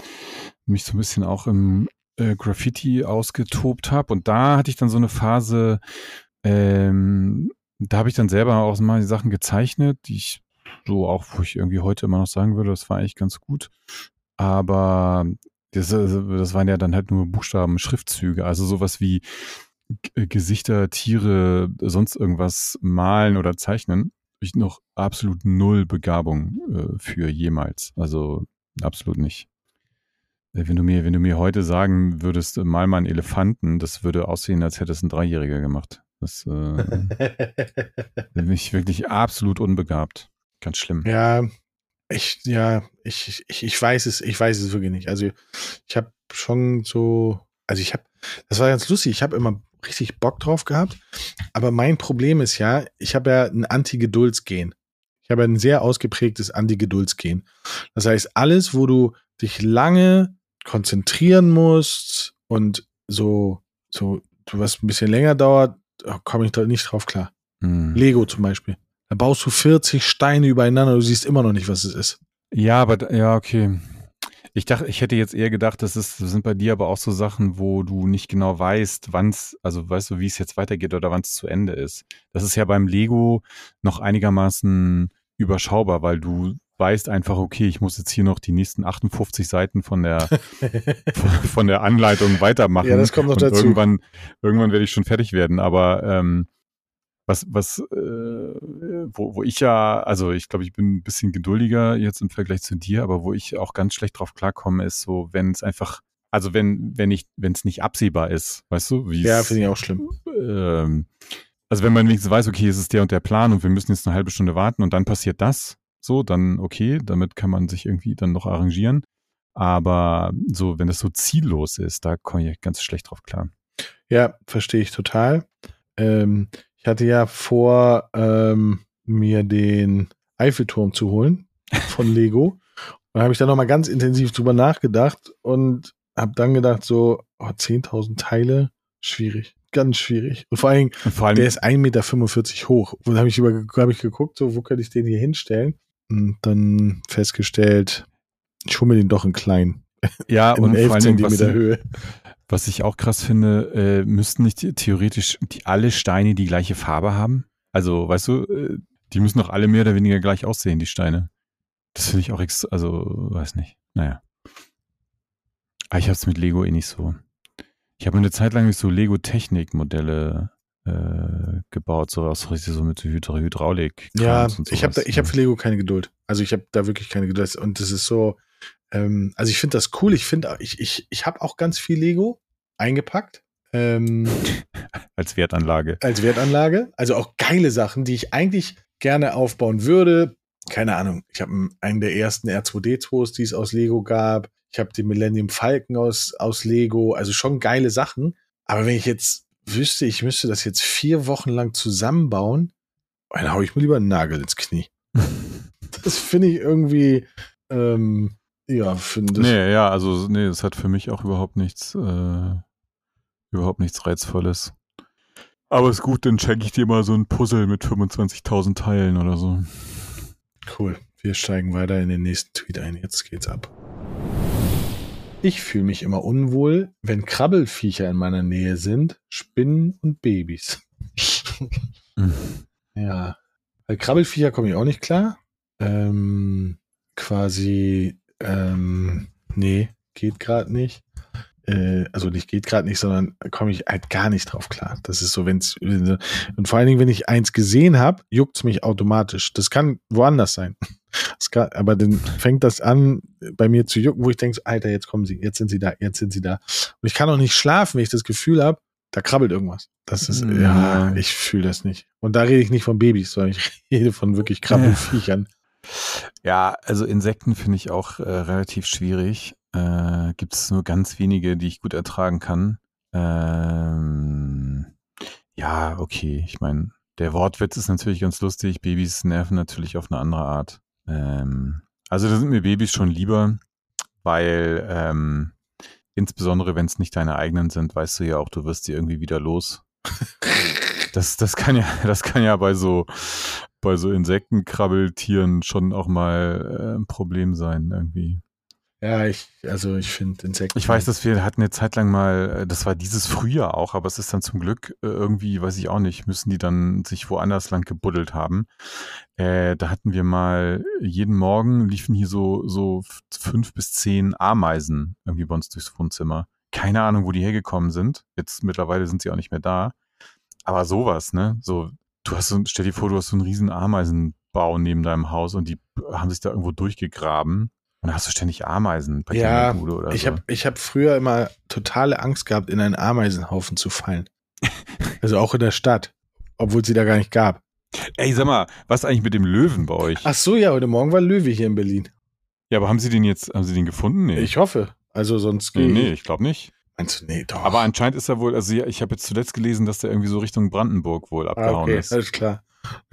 mich so ein bisschen auch im äh, Graffiti ausgetobt habe. Und da hatte ich dann so eine Phase, ähm, da habe ich dann selber auch mal die Sachen gezeichnet, die ich so auch, wo ich irgendwie heute immer noch sagen würde, das war eigentlich ganz gut. Aber das, das waren ja dann halt nur Buchstaben, Schriftzüge, also sowas wie Gesichter, Tiere, sonst irgendwas malen oder zeichnen. Ich noch absolut null Begabung äh, für jemals. Also absolut nicht. Äh, wenn du mir, wenn du mir heute sagen würdest, mal mal einen Elefanten, das würde aussehen, als hätte es ein Dreijähriger gemacht. Das äh, bin ich wirklich absolut unbegabt. Ganz schlimm. Ja, ich, ja, ich, ich, ich weiß es, ich weiß es wirklich nicht. Also ich habe schon so, also ich habe, das war ganz lustig, ich habe immer richtig Bock drauf gehabt, aber mein Problem ist ja, ich habe ja ein Anti-Geduldsgen. Ich habe ein sehr ausgeprägtes Anti-Geduldsgen. Das heißt, alles, wo du dich lange konzentrieren musst und so, so, was ein bisschen länger dauert, komme ich da nicht drauf klar. Hm. Lego zum Beispiel. Da baust du 40 Steine übereinander, du siehst immer noch nicht, was es ist. Ja, aber ja, okay. Ich dachte, ich hätte jetzt eher gedacht, das, ist, das sind bei dir aber auch so Sachen, wo du nicht genau weißt, wann es, also weißt du, wie es jetzt weitergeht oder wann es zu Ende ist. Das ist ja beim Lego noch einigermaßen überschaubar, weil du weißt einfach, okay, ich muss jetzt hier noch die nächsten 58 Seiten von der von der Anleitung weitermachen. Ja, das kommt noch dazu. Irgendwann, irgendwann werde ich schon fertig werden. Aber ähm, was, was, äh, wo, wo ich ja, also ich glaube, ich bin ein bisschen geduldiger jetzt im Vergleich zu dir, aber wo ich auch ganz schlecht drauf klarkomme, ist so, wenn es einfach, also wenn, wenn ich, wenn es nicht absehbar ist, weißt du, wie Ja, finde ich auch schlimm. Ähm, also wenn man wenigstens weiß, okay, es ist der und der Plan und wir müssen jetzt eine halbe Stunde warten und dann passiert das, so, dann okay, damit kann man sich irgendwie dann noch arrangieren. Aber so, wenn es so ziellos ist, da komme ich ganz schlecht drauf klar. Ja, verstehe ich total. Ähm, ich hatte ja vor, ähm, mir den Eiffelturm zu holen von Lego. und habe ich da nochmal ganz intensiv drüber nachgedacht und habe dann gedacht, so, oh, 10.000 Teile, schwierig. Ganz schwierig. Und vor allem, und vor allem der ist 1,45 Meter hoch. Und da habe ich, hab ich geguckt, so, wo könnte ich den hier hinstellen? Und dann festgestellt, ich hole mir den doch in klein. Ja, und 11 vor allem, Zentimeter was, Höhe. Was ich auch krass finde, äh, müssten nicht theoretisch die, alle Steine die gleiche Farbe haben? Also, weißt du, äh, die müssen doch alle mehr oder weniger gleich aussehen, die Steine. Das finde ich auch, ex also, weiß nicht. Naja. Aber ah, ich habe es mit Lego eh nicht so. Ich habe eine Zeit lang so Lego-Technik-Modelle äh, gebaut, so aus so mit Hydra Hydraulik. Ja, ich habe ich habe für Lego keine Geduld. Also ich habe da wirklich keine Geduld. Und das ist so, ähm, also ich finde das cool. Ich finde, ich, ich, ich habe auch ganz viel Lego eingepackt. Ähm, als Wertanlage. Als Wertanlage. Also auch geile Sachen, die ich eigentlich gerne aufbauen würde. Keine Ahnung. Ich habe einen der ersten R2D2s, die es aus Lego gab. Ich habe den Millennium Falcon aus, aus Lego. Also schon geile Sachen. Aber wenn ich jetzt wüsste, ich müsste das jetzt vier Wochen lang zusammenbauen, dann hau ich mir lieber einen Nagel ins Knie. das finde ich irgendwie, ähm, ja, finde Nee, ja, also, nee, es hat für mich auch überhaupt nichts, äh, überhaupt nichts Reizvolles. Aber ist gut, dann check ich dir mal so ein Puzzle mit 25.000 Teilen oder so. Cool. Wir steigen weiter in den nächsten Tweet ein. Jetzt geht's ab. Ich fühle mich immer unwohl, wenn Krabbelfiecher in meiner Nähe sind, Spinnen und Babys. Mhm. Ja. Bei Krabbelfiecher komme ich auch nicht klar. Ähm, quasi, ähm, nee, geht gerade nicht. Äh, also nicht geht gerade nicht, sondern komme ich halt gar nicht drauf klar. Das ist so, wenn's und vor allen Dingen, wenn ich eins gesehen habe, juckt's mich automatisch. Das kann woanders sein. Kann, aber dann fängt das an, bei mir zu jucken, wo ich denke, so, Alter, jetzt kommen sie, jetzt sind sie da, jetzt sind sie da. Und ich kann auch nicht schlafen, wenn ich das Gefühl habe, da krabbelt irgendwas. Das ist, ja, Ja. ich fühle das nicht. Und da rede ich nicht von Babys, sondern ich rede von wirklich Krabbelfiechern. Ja, also Insekten finde ich auch äh, relativ schwierig. Äh, Gibt es nur ganz wenige, die ich gut ertragen kann. Ähm, ja, okay. Ich meine, der Wortwitz ist natürlich ganz lustig. Babys nerven natürlich auf eine andere Art. Ähm, also da sind mir Babys schon lieber, weil ähm, insbesondere wenn es nicht deine eigenen sind, weißt du ja auch, du wirst sie irgendwie wieder los. Das, das kann ja, das kann ja bei so, bei so Insektenkrabbeltieren schon auch mal äh, ein Problem sein, irgendwie. Ja, ich, also ich finde Insekten. Ich weiß, dass wir hatten eine Zeit lang mal, äh, das war dieses Frühjahr auch, aber es ist dann zum Glück äh, irgendwie, weiß ich auch nicht, müssen die dann sich woanders lang gebuddelt haben. Äh, da hatten wir mal, jeden Morgen liefen hier so, so fünf bis zehn Ameisen irgendwie bei uns durchs Wohnzimmer. Keine Ahnung, wo die hergekommen sind. Jetzt mittlerweile sind sie auch nicht mehr da. Aber sowas, ne? So, du hast so, stell dir vor, du hast so einen riesen Ameisenbau neben deinem Haus und die haben sich da irgendwo durchgegraben. Und dann hast du ständig Ameisen bei dir Ja, in der Bude oder Ich so. habe ich hab früher immer totale Angst gehabt, in einen Ameisenhaufen zu fallen. Also auch in der Stadt, obwohl sie da gar nicht gab. Ey, sag mal, was ist eigentlich mit dem Löwen bei euch? Ach so, ja, heute Morgen war Löwe hier in Berlin. Ja, aber haben sie den jetzt, haben sie den gefunden? Nee. Ich hoffe. Also sonst nee, nee, ich glaube nicht. Meinst du, nee, doch. Aber anscheinend ist er wohl, also ja, ich habe jetzt zuletzt gelesen, dass der irgendwie so Richtung Brandenburg wohl ah, abgehauen okay, ist. alles klar.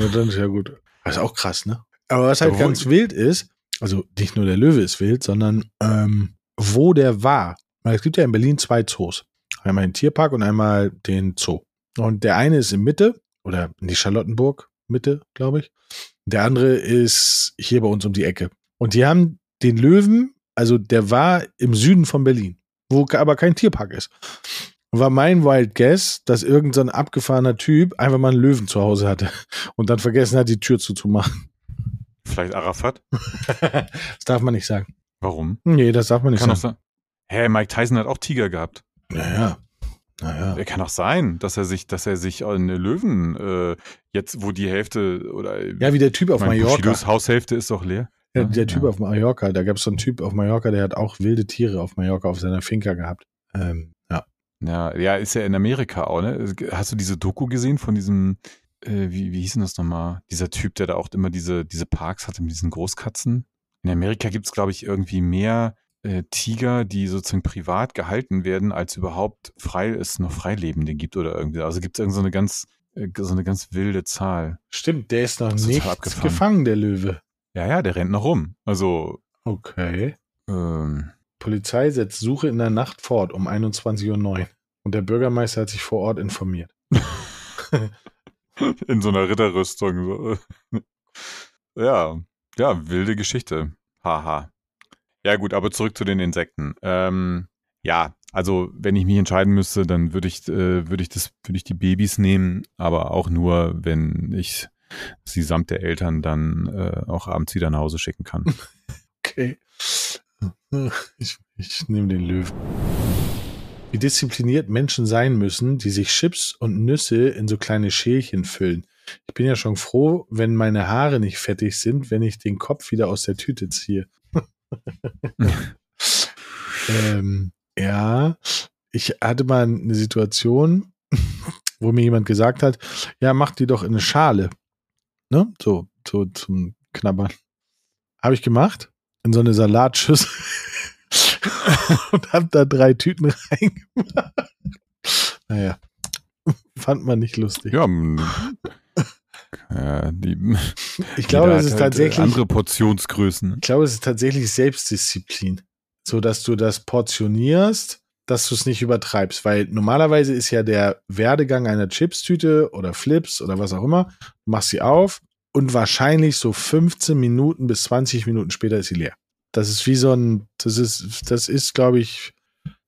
Ja, dann ist ja gut. Das ist auch krass, ne? Aber was halt Obwohl- ganz wild ist, also nicht nur der Löwe ist wild, sondern ähm, wo der war. Weil es gibt ja in Berlin zwei Zoos. Einmal den Tierpark und einmal den Zoo. Und der eine ist in Mitte oder in die Charlottenburg Mitte, glaube ich. Der andere ist hier bei uns um die Ecke. Und die haben den Löwen, also der war im Süden von Berlin, wo aber kein Tierpark ist. War mein Wild Guess, dass irgendein so abgefahrener Typ einfach mal einen Löwen zu Hause hatte und dann vergessen hat, die Tür zuzumachen. Vielleicht Arafat? das darf man nicht sagen. Warum? Nee, das darf man nicht Kann sagen. Hä, Mike Tyson hat auch Tiger gehabt. Naja. Naja. Er kann auch sein, dass er sich, dass er sich eine Löwen äh, jetzt, wo die Hälfte oder Ja, wie der Typ auf mein, Mallorca. Bushidos Haushälfte ist doch leer. Ja, der Typ ja. auf Mallorca, da gab es so einen Typ auf Mallorca, der hat auch wilde Tiere auf Mallorca auf seiner Finca gehabt. Ähm, ja. Ja, ja, ist ja in Amerika auch, ne? Hast du diese Doku gesehen von diesem, äh, wie, wie hieß denn das nochmal? Dieser Typ, der da auch immer diese, diese Parks hatte mit diesen Großkatzen. In Amerika gibt es, glaube ich, irgendwie mehr äh, Tiger, die sozusagen privat gehalten werden, als überhaupt frei es noch Freilebende gibt oder irgendwie. Also gibt es irgend so eine ganz, äh, so eine ganz wilde Zahl. Stimmt, der ist noch nicht gefangen, der Löwe. Ja, ja, der rennt noch rum. Also, Okay. ähm, Polizei setzt Suche in der Nacht fort um 21.09 Uhr. Und der Bürgermeister hat sich vor Ort informiert. in so einer Ritterrüstung. Ja, ja, wilde Geschichte. Haha. Ja, gut, aber zurück zu den Insekten. Ähm, ja, also wenn ich mich entscheiden müsste, dann würde ich, äh, würde ich das, würde ich die Babys nehmen, aber auch nur, wenn ich sie samt der Eltern dann äh, auch abends wieder nach Hause schicken kann. Okay. Ich, ich nehme den Löwen. Wie diszipliniert Menschen sein müssen, die sich Chips und Nüsse in so kleine Schälchen füllen. Ich bin ja schon froh, wenn meine Haare nicht fettig sind, wenn ich den Kopf wieder aus der Tüte ziehe. ähm, ja, ich hatte mal eine Situation, wo mir jemand gesagt hat, ja, mach die doch in eine Schale. Ne? So, so zum Knabbern. Habe ich gemacht in so eine Salatschüssel und hab da drei Tüten reingemacht. Naja, fand man nicht lustig. ja, die, ich glaube, es ist halt, tatsächlich, andere Portionsgrößen. ich glaube, es ist tatsächlich Selbstdisziplin. So, dass du das portionierst, dass du es nicht übertreibst. Weil normalerweise ist ja der Werdegang einer Chipstüte oder Flips oder was auch immer, du machst sie auf und wahrscheinlich so 15 Minuten bis 20 Minuten später ist sie leer. Das ist wie so ein, das ist, das ist, glaube ich,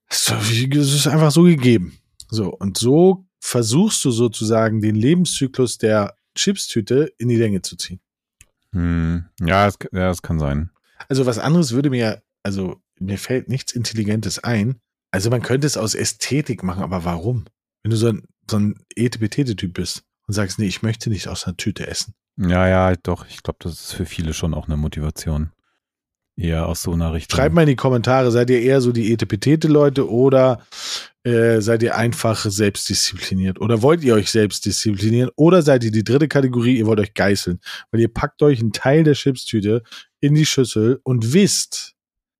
das ist einfach so gegeben. So, und so versuchst du sozusagen den Lebenszyklus der Chipstüte in die Länge zu ziehen. Hm. Ja, es, ja, es kann sein. Also was anderes würde mir, also mir fällt nichts Intelligentes ein. Also man könnte es aus Ästhetik machen, aber warum? Wenn du so ein, so ein Etepetete-Typ bist und sagst, nee, ich möchte nicht aus einer Tüte essen. Ja, ja, doch. Ich glaube, das ist für viele schon auch eine Motivation. Eher aus so einer Richtung. Schreibt mal in die Kommentare, seid ihr eher so die Etepetete-Leute oder äh, seid ihr einfach selbstdiszipliniert? Oder wollt ihr euch selbst disziplinieren? Oder seid ihr die dritte Kategorie, ihr wollt euch geißeln? Weil ihr packt euch einen Teil der Chipstüte in die Schüssel und wisst,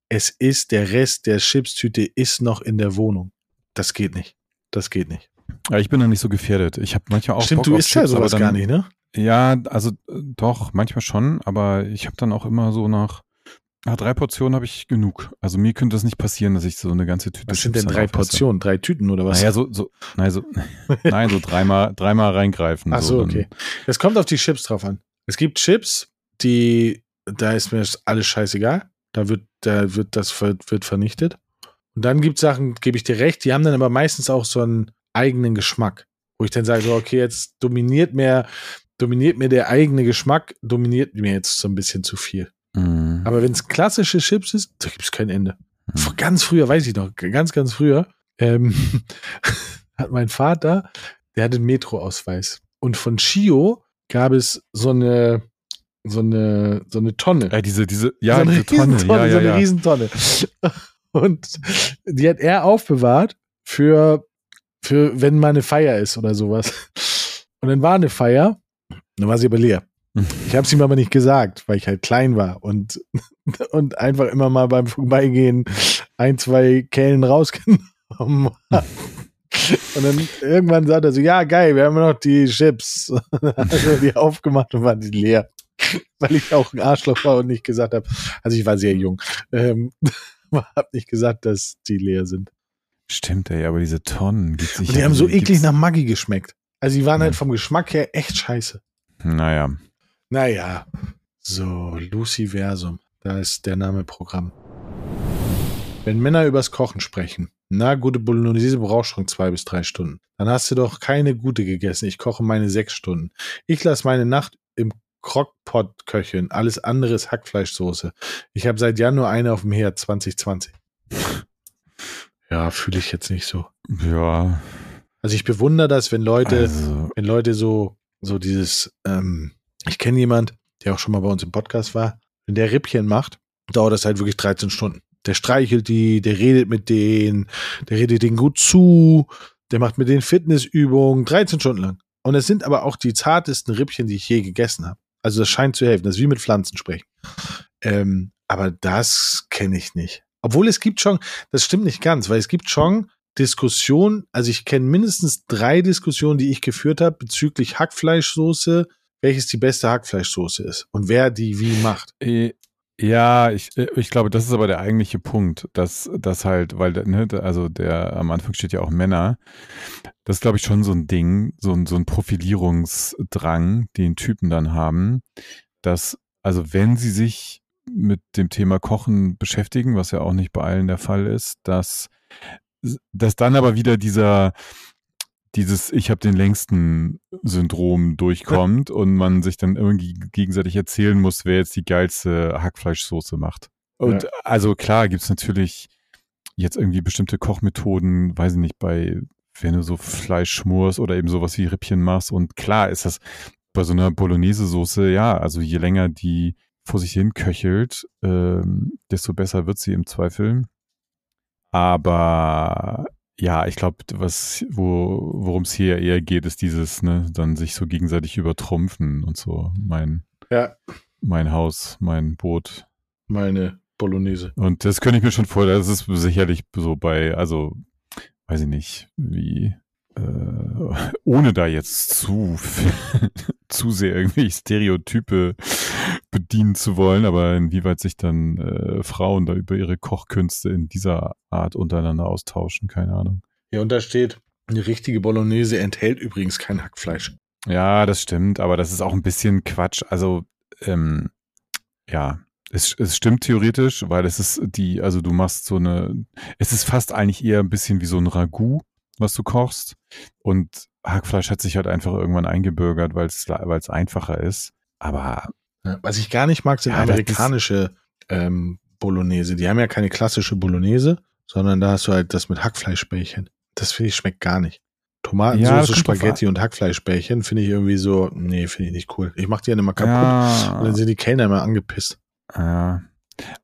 es ist der Rest der Chipstüte ist noch in der Wohnung. Das geht nicht. Das geht nicht. Ja, ich bin da nicht so gefährdet. Ich habe manchmal auch Stimmt, Bock du isst ja sowas dann, gar nicht, ne? Ja, also äh, doch, manchmal schon, aber ich habe dann auch immer so nach, nach drei Portionen habe ich genug. Also mir könnte es nicht passieren, dass ich so eine ganze Tüte Was sind Chips denn dann drei. Portionen? Drei Tüten oder was? Naja, so, so, nein, so, nein, so dreimal, dreimal reingreifen. Ach so, dann- okay. Es kommt auf die Chips drauf an. Es gibt Chips, die, da ist mir alles scheißegal. Da wird, da wird das wird vernichtet. Und dann gibt es Sachen, gebe ich dir recht, die haben dann aber meistens auch so einen eigenen Geschmack. Wo ich dann sage, so, okay, jetzt dominiert mir, dominiert mir der eigene Geschmack, dominiert mir jetzt so ein bisschen zu viel. Mhm. Aber wenn es klassische Chips ist, da gibt es kein Ende. Mhm. Vor- Ganz früher, weiß ich noch, ganz, ganz früher, ähm, hat mein Vater, der hatte einen Metroausweis. Und von Chio gab es so eine, so eine, so eine Tonne. Ja, diese, diese, ja, so eine diese Tonne, ja, ja, so eine ja. Riesentonne. Und die hat er aufbewahrt für, für, wenn mal eine Feier ist oder sowas. Und dann war eine Feier, dann war sie aber leer. Ich habe es ihm aber nicht gesagt, weil ich halt klein war und, und einfach immer mal beim Vorbeigehen ein, zwei Kellen rausgenommen habe. Und dann irgendwann sagt er so, ja geil, wir haben noch die Chips. Also die aufgemacht und waren die leer. Weil ich auch ein Arschloch war und nicht gesagt habe, also ich war sehr jung, ähm, habe nicht gesagt, dass die leer sind. Stimmt, ey, aber diese Tonnen gibt's nicht. Und die haben so eklig gibt's- nach Maggi geschmeckt. Also die waren Hm. halt vom Geschmack her echt scheiße. Naja. Naja, so, Luciversum, da ist der Name Programm. Wenn Männer übers Kochen sprechen, na, gute Bolognese braucht schon zwei bis drei Stunden. Dann hast du doch keine gute gegessen. Ich koche meine sechs Stunden. Ich lasse meine Nacht im Crockpot köcheln. Alles andere ist Hackfleischsoße. Ich habe seit Januar eine auf dem Herd 2020. Ja, fühle ich jetzt nicht so. Ja. Also ich bewundere das, wenn Leute, Also, wenn Leute so, so dieses, ähm, ich kenne jemand, der auch schon mal bei uns im Podcast war, wenn der Rippchen macht, dauert das halt wirklich 13 Stunden. Der streichelt die, der redet mit denen, der redet denen gut zu, der macht mit denen Fitnessübungen, 13 Stunden lang. Und es sind aber auch die zartesten Rippchen, die ich je gegessen habe. Also das scheint zu helfen. Das ist wie mit Pflanzen sprechen. Ähm, aber das kenne ich nicht. Obwohl es gibt schon, das stimmt nicht ganz, weil es gibt schon Diskussionen, also ich kenne mindestens drei Diskussionen, die ich geführt habe bezüglich Hackfleischsoße, welches die beste Hackfleischsoße ist und wer die wie macht. Ja, ich, äh, ich glaube, das ist aber der eigentliche Punkt, dass das halt, weil, ne, also der am Anfang steht ja auch Männer. Das ist, glaube ich, schon so ein Ding, so ein, so ein Profilierungsdrang, den Typen dann haben, dass, also wenn sie sich mit dem Thema Kochen beschäftigen, was ja auch nicht bei allen der Fall ist, dass, dass dann aber wieder dieser, dieses Ich habe den längsten Syndrom durchkommt und man sich dann irgendwie gegenseitig erzählen muss, wer jetzt die geilste Hackfleischsoße macht. Und Ja. also klar gibt's natürlich jetzt irgendwie bestimmte Kochmethoden, weiß ich nicht, bei wenn du so Fleisch schmorst oder eben sowas wie Rippchen machst. Und klar ist das bei so einer Bolognese-Soße, ja, also je länger die vor sich hin köchelt, ähm, desto besser wird sie im Zweifel. Aber ja, ich glaube, was, wo, worum es hier eher geht, ist dieses, ne, dann sich so gegenseitig übertrumpfen und so. Mein, Ja, mein Haus, mein Boot. meine Bolognese. Und das könnte ich mir schon vorstellen, das ist sicherlich so bei, also, weiß ich nicht, wie, äh, ohne da jetzt zu, zu sehr irgendwie Stereotype bedienen zu wollen, aber inwieweit sich dann äh, Frauen da über ihre Kochkünste in dieser Art untereinander austauschen, keine Ahnung. Ja, und da steht, eine richtige Bolognese enthält übrigens kein Hackfleisch. Ja, das stimmt, aber das ist auch ein bisschen Quatsch. Also, ähm, ja, Es, es stimmt theoretisch, weil es ist die, also du machst so eine, es ist fast eigentlich eher ein bisschen wie so ein Ragout, was du kochst. Und Hackfleisch hat sich halt einfach irgendwann eingebürgert, weil es weil es einfacher ist. Aber was ich gar nicht mag, sind Ja, amerikanische ähm, Bolognese. Die haben ja keine klassische Bolognese, sondern da hast du halt das mit Hackfleischbällchen. Das finde ich schmeckt gar nicht. Ja, Tomatensauce, drauf Spaghetti und Hackfleischbällchen finde ich irgendwie so, nee, finde ich nicht cool. Ich mache die ja immer kaputt und dann ja, sind die Kellner immer angepisst. ja.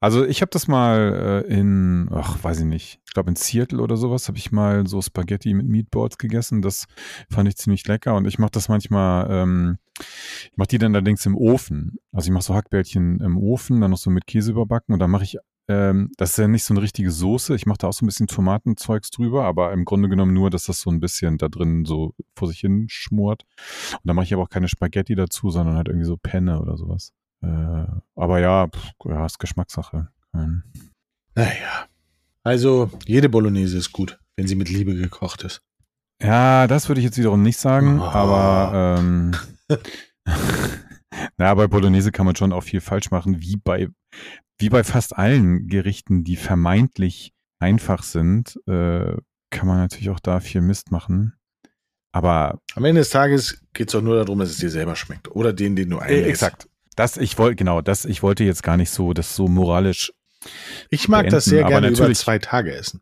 Also ich habe das mal äh, in, ach, weiß ich nicht, ich glaube in Seattle oder sowas, habe ich mal so Spaghetti mit Meatballs gegessen. Das fand ich ziemlich lecker und ich mache das manchmal, ähm, ich mache die dann allerdings im Ofen. Also ich mache so Hackbällchen im Ofen, dann noch so mit Käse überbacken und dann mache ich, ähm, das ist ja nicht so eine richtige Soße. Ich mache da auch so ein bisschen Tomatenzeugs drüber, aber im Grunde genommen nur, dass das so ein bisschen da drin so vor sich hin schmort. Und dann mache ich aber auch keine Spaghetti dazu, sondern halt irgendwie so Penne oder sowas. Äh, aber ja, pff, ja, ist Geschmackssache. Ähm, Naja. Also, jede Bolognese ist gut, wenn sie mit Liebe gekocht ist. Ja, das würde ich jetzt wiederum nicht sagen, Oh. aber ähm, na, bei Bolognese kann man schon auch viel falsch machen, wie bei wie bei fast allen Gerichten, die vermeintlich einfach sind, äh, kann man natürlich auch da viel Mist machen. Aber Am Ende des Tages geht es doch nur darum, dass es dir selber schmeckt. Oder den, den du äh, einlädst. exakt. Das ich wollte genau, das ich wollte jetzt gar nicht so, das so moralisch. Ich mag das beenden, sehr aber gerne über zwei Tage essen.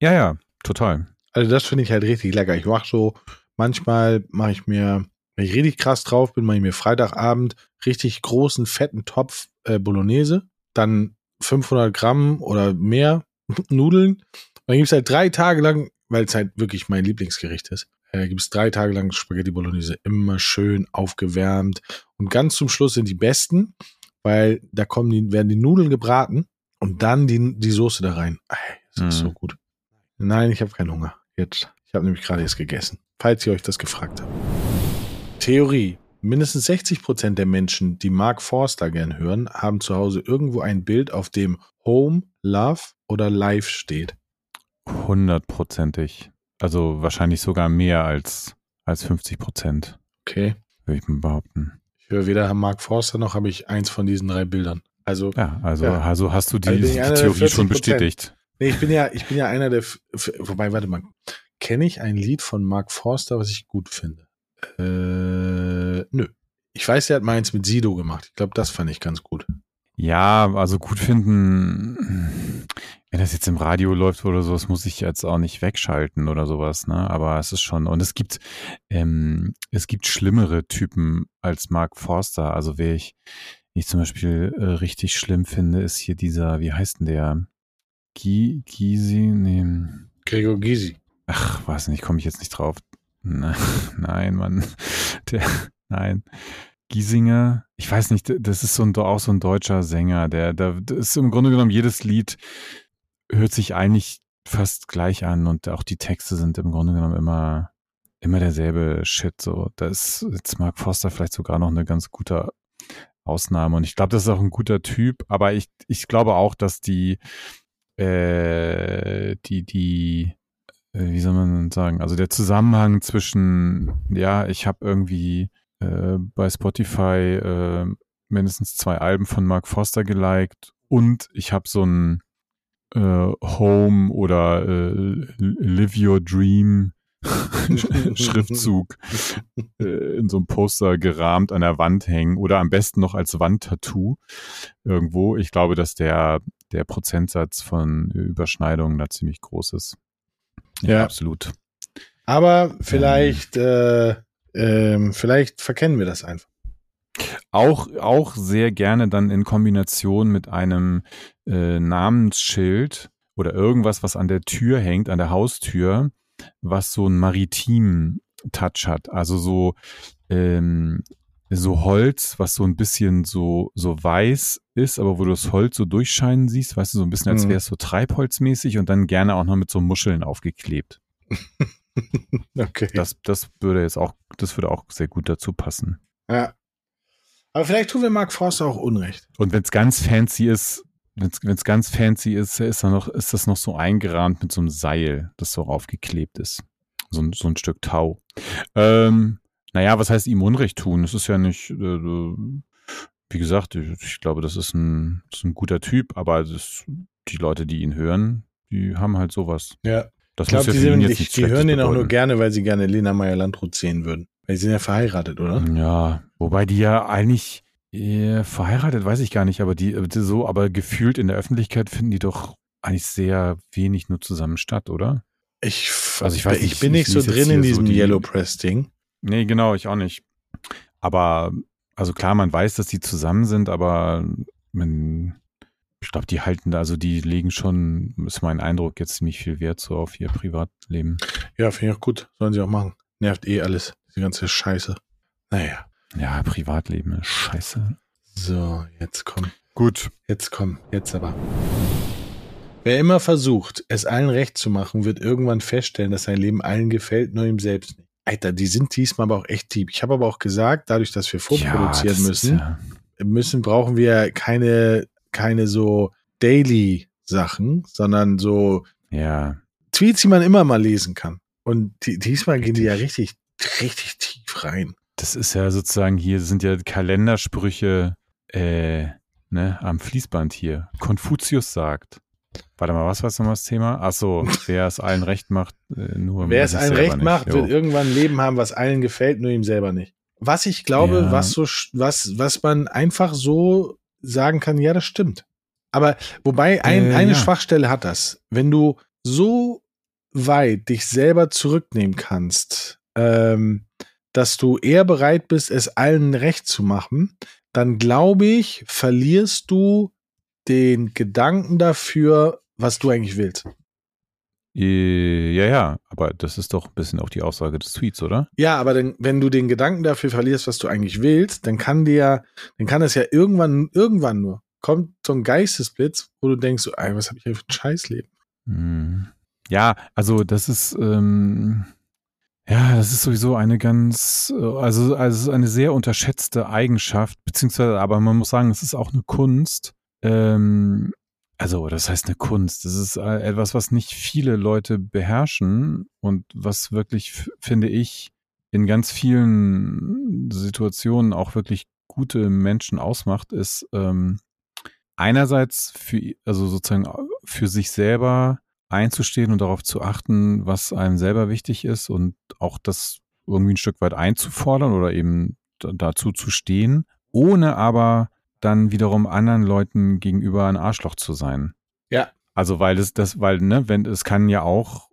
Ja, ja, total. Also das finde ich halt richtig lecker. Ich mache so, manchmal mache ich mir, wenn ich richtig krass drauf bin, mache ich mir Freitagabend richtig großen, fetten Topf äh, Bolognese, dann 500 Gramm oder mehr Nudeln. Dann gibt es halt drei Tage lang, weil es halt wirklich mein Lieblingsgericht ist, äh, gibt es drei Tage lang Spaghetti Bolognese. Immer schön aufgewärmt. Und ganz zum Schluss sind die besten, weil da kommen die, werden die Nudeln gebraten und dann die, die Soße da rein. Ey, das ist Mhm. so gut. Nein, ich habe keinen Hunger. Jetzt. Ich habe nämlich gerade erst gegessen. Falls ihr euch das gefragt habt. Theorie. Mindestens 60 Prozent der Menschen, die Mark Forster gern hören, haben zu Hause irgendwo ein Bild, auf dem Home, Love oder Life steht. Hundertprozentig. Also wahrscheinlich sogar mehr als, als 50 Prozent, Okay. würde ich mal behaupten. Ich höre weder Mark Forster noch habe ich eins von diesen drei Bildern. Also, Ja, also, Ja. also hast du die, Also die Theorie schon 40%. bestätigt. nee, ich bin ja, ich bin ja einer der, wobei, warte mal. Kenne ich ein Lied von Mark Forster, was ich gut finde? Äh, nö. Ich weiß, er hat meins mit Sido gemacht. Ich glaube, das fand ich ganz gut. Ja, also gut finden, wenn das jetzt im Radio läuft oder so, das muss ich jetzt auch nicht wegschalten oder sowas, ne? Aber es ist schon, und es gibt, ähm, es gibt schlimmere Typen als Mark Forster. Also wer ich, ich zum Beispiel äh, richtig schlimm finde, ist hier dieser, wie heißt denn der? Gi, Gysi, nee, Gregor Gysi. ach, weiß nicht, komme ich jetzt nicht drauf. Ne- Nein, Mann. Der, nein. Giesinger, ich weiß nicht, das ist so ein, auch so ein deutscher Sänger, der, der ist im Grunde genommen jedes Lied hört sich eigentlich fast gleich an und auch die Texte sind im Grunde genommen immer, immer derselbe Shit, so. Da ist jetzt Mark Foster vielleicht sogar noch eine ganz gute Ausnahme und ich glaube, das ist auch ein guter Typ, aber ich, ich glaube auch, dass die, äh, die, die, äh, wie soll man sagen, also der Zusammenhang zwischen, ja, ich habe irgendwie äh, bei Spotify äh, mindestens zwei Alben von Mark Foster geliked und ich habe so ein äh, Home oder äh, Live Your Dream Schriftzug äh, in so einem Poster gerahmt an der Wand hängen oder am besten noch als Wandtattoo irgendwo. Ich glaube, dass der, der Prozentsatz von Überschneidungen da ziemlich groß ist. Ja. absolut. Aber vielleicht, äh, ähm, vielleicht verkennen wir das einfach. Auch, auch sehr gerne dann in Kombination mit einem äh, Namensschild oder irgendwas, was an der Tür hängt, an der Haustür, was so einen maritimen Touch hat. Also so, ähm, so Holz, was so ein bisschen so, so weiß ist, aber wo du das Holz so durchscheinen siehst, weißt du, so ein bisschen, als Mhm. wäre es so treibholzmäßig und dann gerne auch noch mit so Muscheln aufgeklebt. Okay. Das, das würde jetzt auch, das würde auch sehr gut dazu passen. ja. Aber vielleicht tun wir Mark Forster auch Unrecht. Und wenn es ganz fancy ist, wenn es ganz fancy ist, ist, noch, ist das noch so eingerahmt mit so einem Seil, das so aufgeklebt ist. So, ein- so ein Stück Tau. Ähm, naja, was heißt ihm Unrecht tun? Es ist ja nicht, äh, wie gesagt, ich, ich glaube, das ist ein, das ist ein guter Typ, aber das, die Leute, die ihn hören, die haben halt sowas. Ja. Das Ich glaube, die, sind- jetzt die, hören den auch nur gerne, weil sie gerne Lena Meyer-Landrut sehen würden. Weil sie sind ja verheiratet, oder? Ja, wobei die ja eigentlich äh, verheiratet, weiß ich gar nicht, aber die, äh, so, aber gefühlt in der Öffentlichkeit finden die doch eigentlich sehr wenig nur zusammen statt, oder? Ich, Also ich weiß ich nicht, bin ich nicht so drin in hier so diesem die- Yellow Press-Ding. Nee, genau, ich auch nicht. Aber, also klar, man weiß, dass die zusammen sind, aber man, ich glaube, die halten da, also die legen schon, ist mein Eindruck, jetzt ziemlich viel Wert so auf ihr Privatleben. Ja, finde ich auch gut. Sollen sie auch machen. Nervt eh alles. Die ganze Scheiße. Naja. Ja, Privatleben ist scheiße. So, jetzt komm. Gut. Jetzt komm. Jetzt aber. Wer immer versucht, es allen recht zu machen, wird irgendwann feststellen, dass sein Leben allen gefällt, nur ihm selbst nicht. Alter, die sind diesmal aber auch echt deep. Ich habe aber auch gesagt, dadurch, dass wir vorproduzieren ist müssen, Ja, müssen, brauchen wir keine, keine so Daily-Sachen, sondern so ja, Tweets, die man immer mal lesen kann. Und die, diesmal gehen die ja richtig, richtig tief rein. das ist ja sozusagen hier, sind ja Kalendersprüche äh, ne, am Fließband hier. Konfuzius sagt. Warte mal, was war nochmal das Thema? Achso, wer es allen recht macht, äh, nur Wer es allen recht nicht. macht, Jo. wird irgendwann ein Leben haben, was allen gefällt, nur ihm selber nicht. Was ich glaube, Ja. was so, was, was man einfach so sagen kann, ja, das stimmt. Aber wobei ein, Äh, eine ja. Schwachstelle hat das. Wenn du so weit dich selber zurücknehmen kannst, ähm, dass du eher bereit bist, es allen recht zu machen, dann glaube ich, verlierst du den Gedanken dafür, was du eigentlich willst. Äh, Ja, ja, aber das ist doch ein bisschen auch die Aussage des Tweets, oder? Ja, aber dann, wenn du den Gedanken dafür verlierst, was du eigentlich willst, dann kann dir, dann kann es ja irgendwann, irgendwann nur, kommt so ein Geistesblitz, wo du denkst, so, ey, was habe ich hier für ein Scheißleben? Hm. Ja, also das ist, ähm, ja, das ist sowieso eine ganz, äh, also, also eine sehr unterschätzte Eigenschaft, beziehungsweise, aber man muss sagen, es ist auch eine Kunst. Ähm, also, das heißt eine Kunst. Das ist äh, etwas, was nicht viele Leute beherrschen und was wirklich, finde ich, in ganz vielen Situationen auch wirklich gute Menschen ausmacht, ist ähm, einerseits für, also sozusagen für sich selber einzustehen und darauf zu achten, was einem selber wichtig ist und auch das irgendwie ein Stück weit einzufordern oder eben da- dazu zu stehen, ohne aber dann wiederum anderen Leuten gegenüber ein Arschloch zu sein. Ja. Also weil es das, weil, ne, wenn es kann ja auch,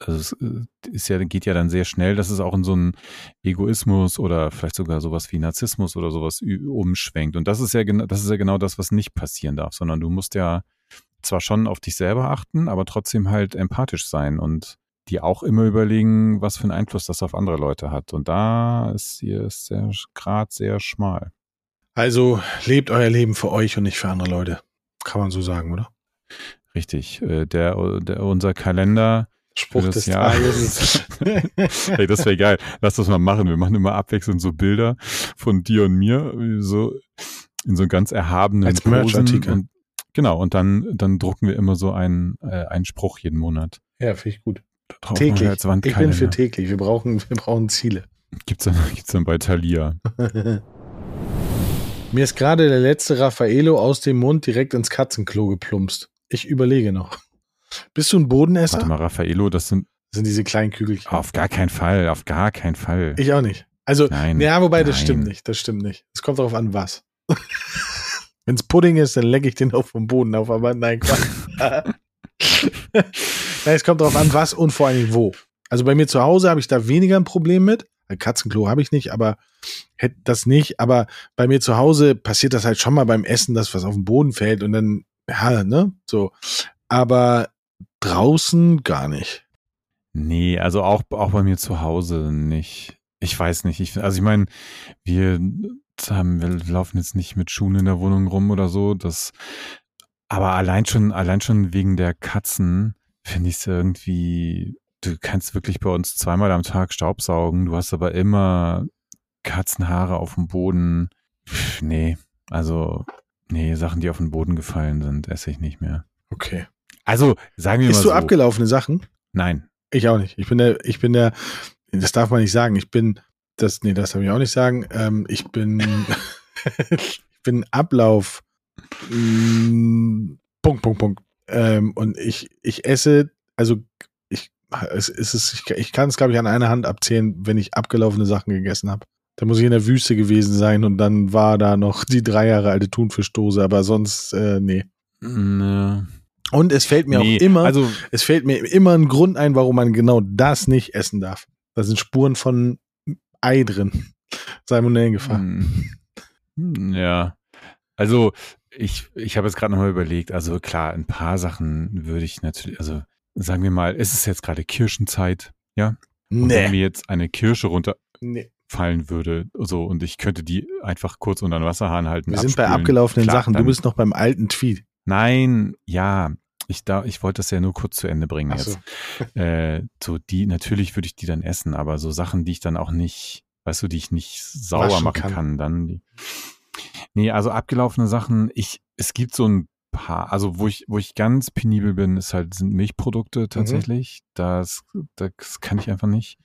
also es äh, ist ja, geht ja dann sehr schnell, dass es auch in so einen Egoismus oder vielleicht sogar sowas wie Narzissmus oder sowas umschwenkt. Und das ist ja genau, das ist ja genau das, was nicht passieren darf, sondern du musst ja zwar schon auf dich selber achten, aber trotzdem halt empathisch sein und die auch immer überlegen, was für einen Einfluss das auf andere Leute hat. Und da ist hier ist der Grad sehr schmal. Also lebt euer Leben für euch und nicht für andere Leute. Kann man so sagen, oder? Richtig. Äh, Der, der unser Kalender Spruch des Jahr. Tages. hey, das wäre geil. Lass das mal machen. Wir machen immer abwechselnd so Bilder von dir und mir, so in so ganz erhabenen Als. Merchartikel. Genau. Und dann, dann drucken wir immer so einen, äh, einen Spruch jeden Monat. ja, finde ich gut. Täglich. als Ich bin für täglich. Wir brauchen, wir brauchen Ziele. Gibt's dann, gibt's dann bei Thalia. Mir ist gerade der letzte Raffaello aus dem Mund direkt ins Katzenklo geplumpst. Ich überlege noch. Bist du ein Bodenesser? Warte mal, Raffaello, das sind Das sind diese kleinen Kügelchen. auf gar keinen Fall, auf gar keinen Fall. Ich auch nicht. Also, Nein. ja, wobei das nein. stimmt nicht. Das stimmt nicht. Es kommt darauf an, was. Wenn es Pudding ist, dann lecke ich den auch vom Boden auf, aber nein, Quatsch. nein, es kommt darauf an, was und vor allen Dingen wo. Also bei mir zu Hause habe ich da weniger ein Problem mit. Katzenklo habe ich nicht, aber hätte das nicht. Aber bei mir zu Hause passiert das halt schon mal beim Essen, dass was auf den Boden fällt und dann, ja, ne, so. Aber draußen gar nicht. Nee, also auch, auch bei mir zu Hause nicht. Ich weiß nicht. Ich, also ich meine, wir haben, wir laufen jetzt nicht mit Schuhen in der Wohnung rum oder so. Das, aber allein schon, allein schon wegen der Katzen finde ich es irgendwie, du kannst wirklich bei uns zweimal am Tag Staubsaugen. Du hast aber immer Katzenhaare auf dem Boden. Pff, nee, also, nee, Sachen, die auf den Boden gefallen sind, esse ich nicht mehr. Okay. Also, sagen wir mal Isst du so. abgelaufene Sachen? Nein. Ich auch nicht. Ich bin der, ich bin der, das darf man nicht sagen. Ich bin, das, nee, das darf ich auch nicht sagen. Ähm, ich bin, ich bin Ablauf. Mh, Punkt, Punkt, Punkt. Ähm, und ich, ich esse, also ich, es, es ist, ich, ich kann es, glaube ich, an einer Hand abzählen, wenn ich abgelaufene Sachen gegessen habe. Da muss ich in der Wüste gewesen sein und dann war da noch die drei Jahre alte Thunfischdose, aber sonst, äh, nee. Ne. Und es fällt mir Nee, auch immer, Also, es fällt mir immer ein Grund ein, warum man genau das nicht essen darf. Da sind Spuren von Ei drin. Salmonellengefahr. hm, hm, ja. Also, ich, ich habe jetzt gerade nochmal überlegt, also klar, ein paar Sachen würde ich natürlich, also sagen wir mal, es ist jetzt gerade Kirschenzeit, ja? Und wenn Nee. mir jetzt eine Kirsche runterfallen nee. würde, so, und ich könnte die einfach kurz unter den Wasserhahn halten. Wir sind bei abgelaufenen klar, Sachen. Du bist noch beim alten Tweet. Nein, ja, ich, da, ich wollte das ja nur kurz zu Ende bringen Ach jetzt. so. Äh, so die, natürlich würde ich die dann essen, aber so Sachen, die ich dann auch nicht, weißt du, die ich nicht sauer Waschen machen kann. kann, dann die. Nee, also abgelaufene Sachen, ich, es gibt so ein paar, also wo ich, wo ich ganz penibel bin, ist halt, sind Mhm. Milchprodukte tatsächlich. Das, das kann ich einfach nicht.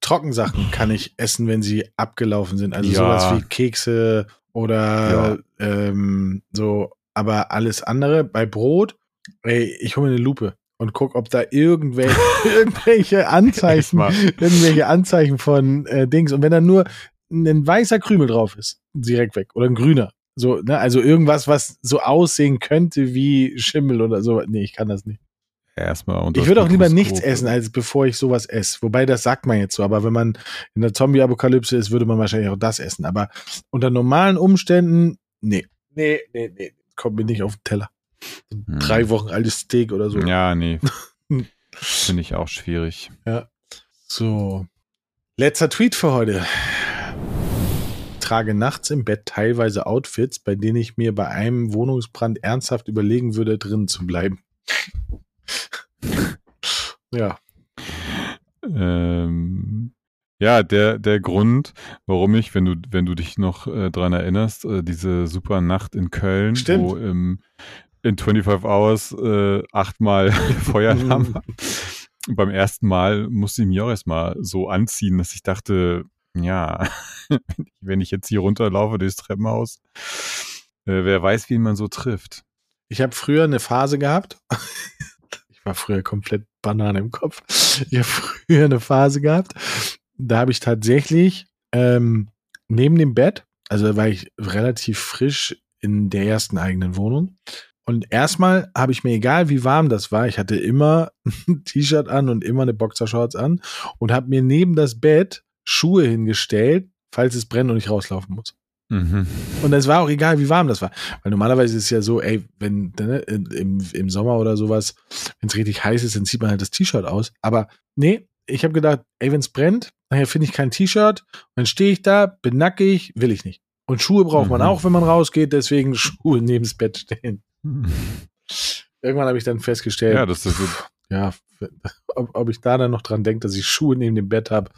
Trockensachen kann ich essen, wenn sie abgelaufen sind. Also Ja. sowas wie Kekse oder ähm, so. Aber alles andere bei Brot, ey, ich hole mir eine Lupe und guck, ob da irgendwelche, irgendwelche Anzeichen, irgendwelche Anzeichen von äh, Dings. Und wenn da nur ein weißer Krümel drauf ist, direkt weg. Oder ein grüner. So, ne, also irgendwas, was so aussehen könnte wie Schimmel oder so. Nee, ich kann das nicht. Erstmal unter Ich würde auch lieber nichts essen, als bevor ich sowas esse. Wobei, das sagt man jetzt so. Aber wenn man in der Zombie-Apokalypse ist, würde man wahrscheinlich auch das essen. Aber unter normalen Umständen, nee. Nee, nee, nee. Kommt mir nicht auf den Teller. Hm. Drei Wochen altes Steak oder so. Ja, nee. Finde ich auch schwierig. So. Letzter Tweet für heute. Trage nachts im Bett teilweise Outfits, bei denen ich mir bei einem Wohnungsbrand ernsthaft überlegen würde, drin zu bleiben. ja. Ähm, ja, der, der Grund, warum ich, wenn du, wenn du dich noch äh, dran erinnerst, äh, diese super Nacht in Köln, Stimmt. wo im, in 25 Hours äh, achtmal Feueralarm war. Beim ersten Mal musste ich mich auch erstmal so anziehen, dass ich dachte, ja, wenn ich jetzt hier runterlaufe durchs Treppenhaus, äh, wer weiß, wen man so trifft. Ich habe früher eine Phase gehabt. Ich war früher komplett Banane im Kopf. Ich habe früher eine Phase gehabt. Da habe ich tatsächlich ähm, neben dem Bett, also da war ich relativ frisch in der ersten eigenen Wohnung. Und erstmal habe ich mir, egal wie warm das war, ich hatte immer ein T-Shirt an und immer eine Boxershorts an und habe mir neben das Bett Schuhe hingestellt, falls es brennt und ich rauslaufen muss. Mhm. Und es war auch egal, wie warm das war. Weil normalerweise ist es ja so, ey, wenn ne, im, im Sommer oder sowas, wenn es richtig heiß ist, dann zieht man halt das T-Shirt aus. Aber nee, ich habe gedacht, ey, wenn es brennt, nachher finde ich kein T-Shirt. Und dann stehe ich da, bin nackig, will ich nicht. Und Schuhe braucht man Mhm. auch, wenn man rausgeht, deswegen Schuhe neben das Bett stehen. Irgendwann habe ich dann festgestellt, Ja, das ist ja, ob, ob ich da dann noch dran denke, dass ich Schuhe neben dem Bett habe.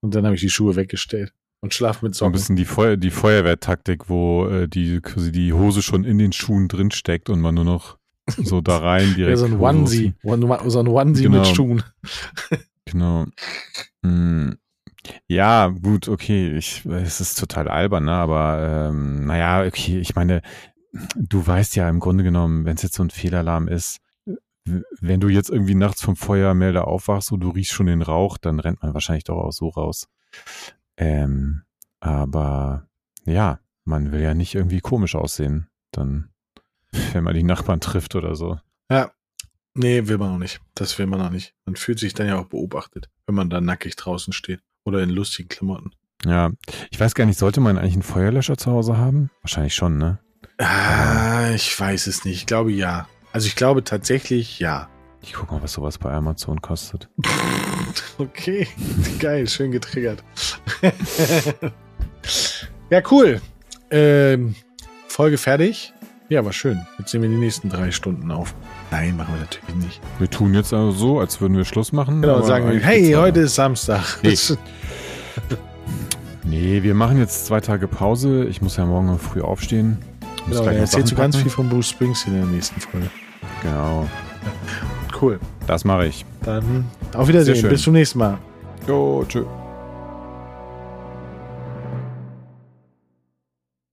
Und dann habe ich die Schuhe weggestellt und schlaf mit so ein Socken. bisschen die, Feuer, die Feuerwehrtaktik, wo äh, die, quasi die Hose schon in den Schuhen drin steckt und man nur noch so da rein direkt. Ja, so ein Onesie. One- So ein Onesie Genau. mit Schuhen. Genau. Hm. Ja, gut, okay. Ich, es ist total albern, ne? aber ähm, naja, okay, ich meine, du weißt ja im Grunde genommen, wenn es jetzt so ein Fehlalarm ist, wenn du jetzt irgendwie nachts vom Feuermelder aufwachst und du riechst schon den Rauch, dann rennt man wahrscheinlich doch auch so raus. Ähm, aber ja, man will ja nicht irgendwie komisch aussehen, dann, wenn man die Nachbarn trifft oder so. Ja. Nee, will man noch nicht. Das will man noch nicht. Man fühlt sich dann ja auch beobachtet, wenn man da nackig draußen steht. Oder in lustigen Klamotten. Ja, ich weiß gar nicht, sollte man eigentlich einen Feuerlöscher zu Hause haben? Wahrscheinlich schon, ne? Ah, ich weiß es nicht. Ich glaube ja. Also ich glaube tatsächlich ja. Ich guck mal, was sowas bei Amazon kostet. Okay, geil, schön getriggert. ja, cool. Ähm, Folge fertig. Ja, war schön. Jetzt nehmen wir die nächsten drei Stunden auf. Nein, machen wir natürlich nicht. Wir tun jetzt also so, als würden wir Schluss machen. Genau, sagen wir, hey, heute ist Samstag. Nee. Nee, wir machen jetzt zwei Tage Pause. Ich muss ja morgen früh aufstehen. Genau, er erzählt so Sachen ganz viel von Bruce Springsteen in der nächsten Folge. Genau, Cool. das mache ich. Dann auf Wiedersehen. Bis zum nächsten Mal. Jo, tschö.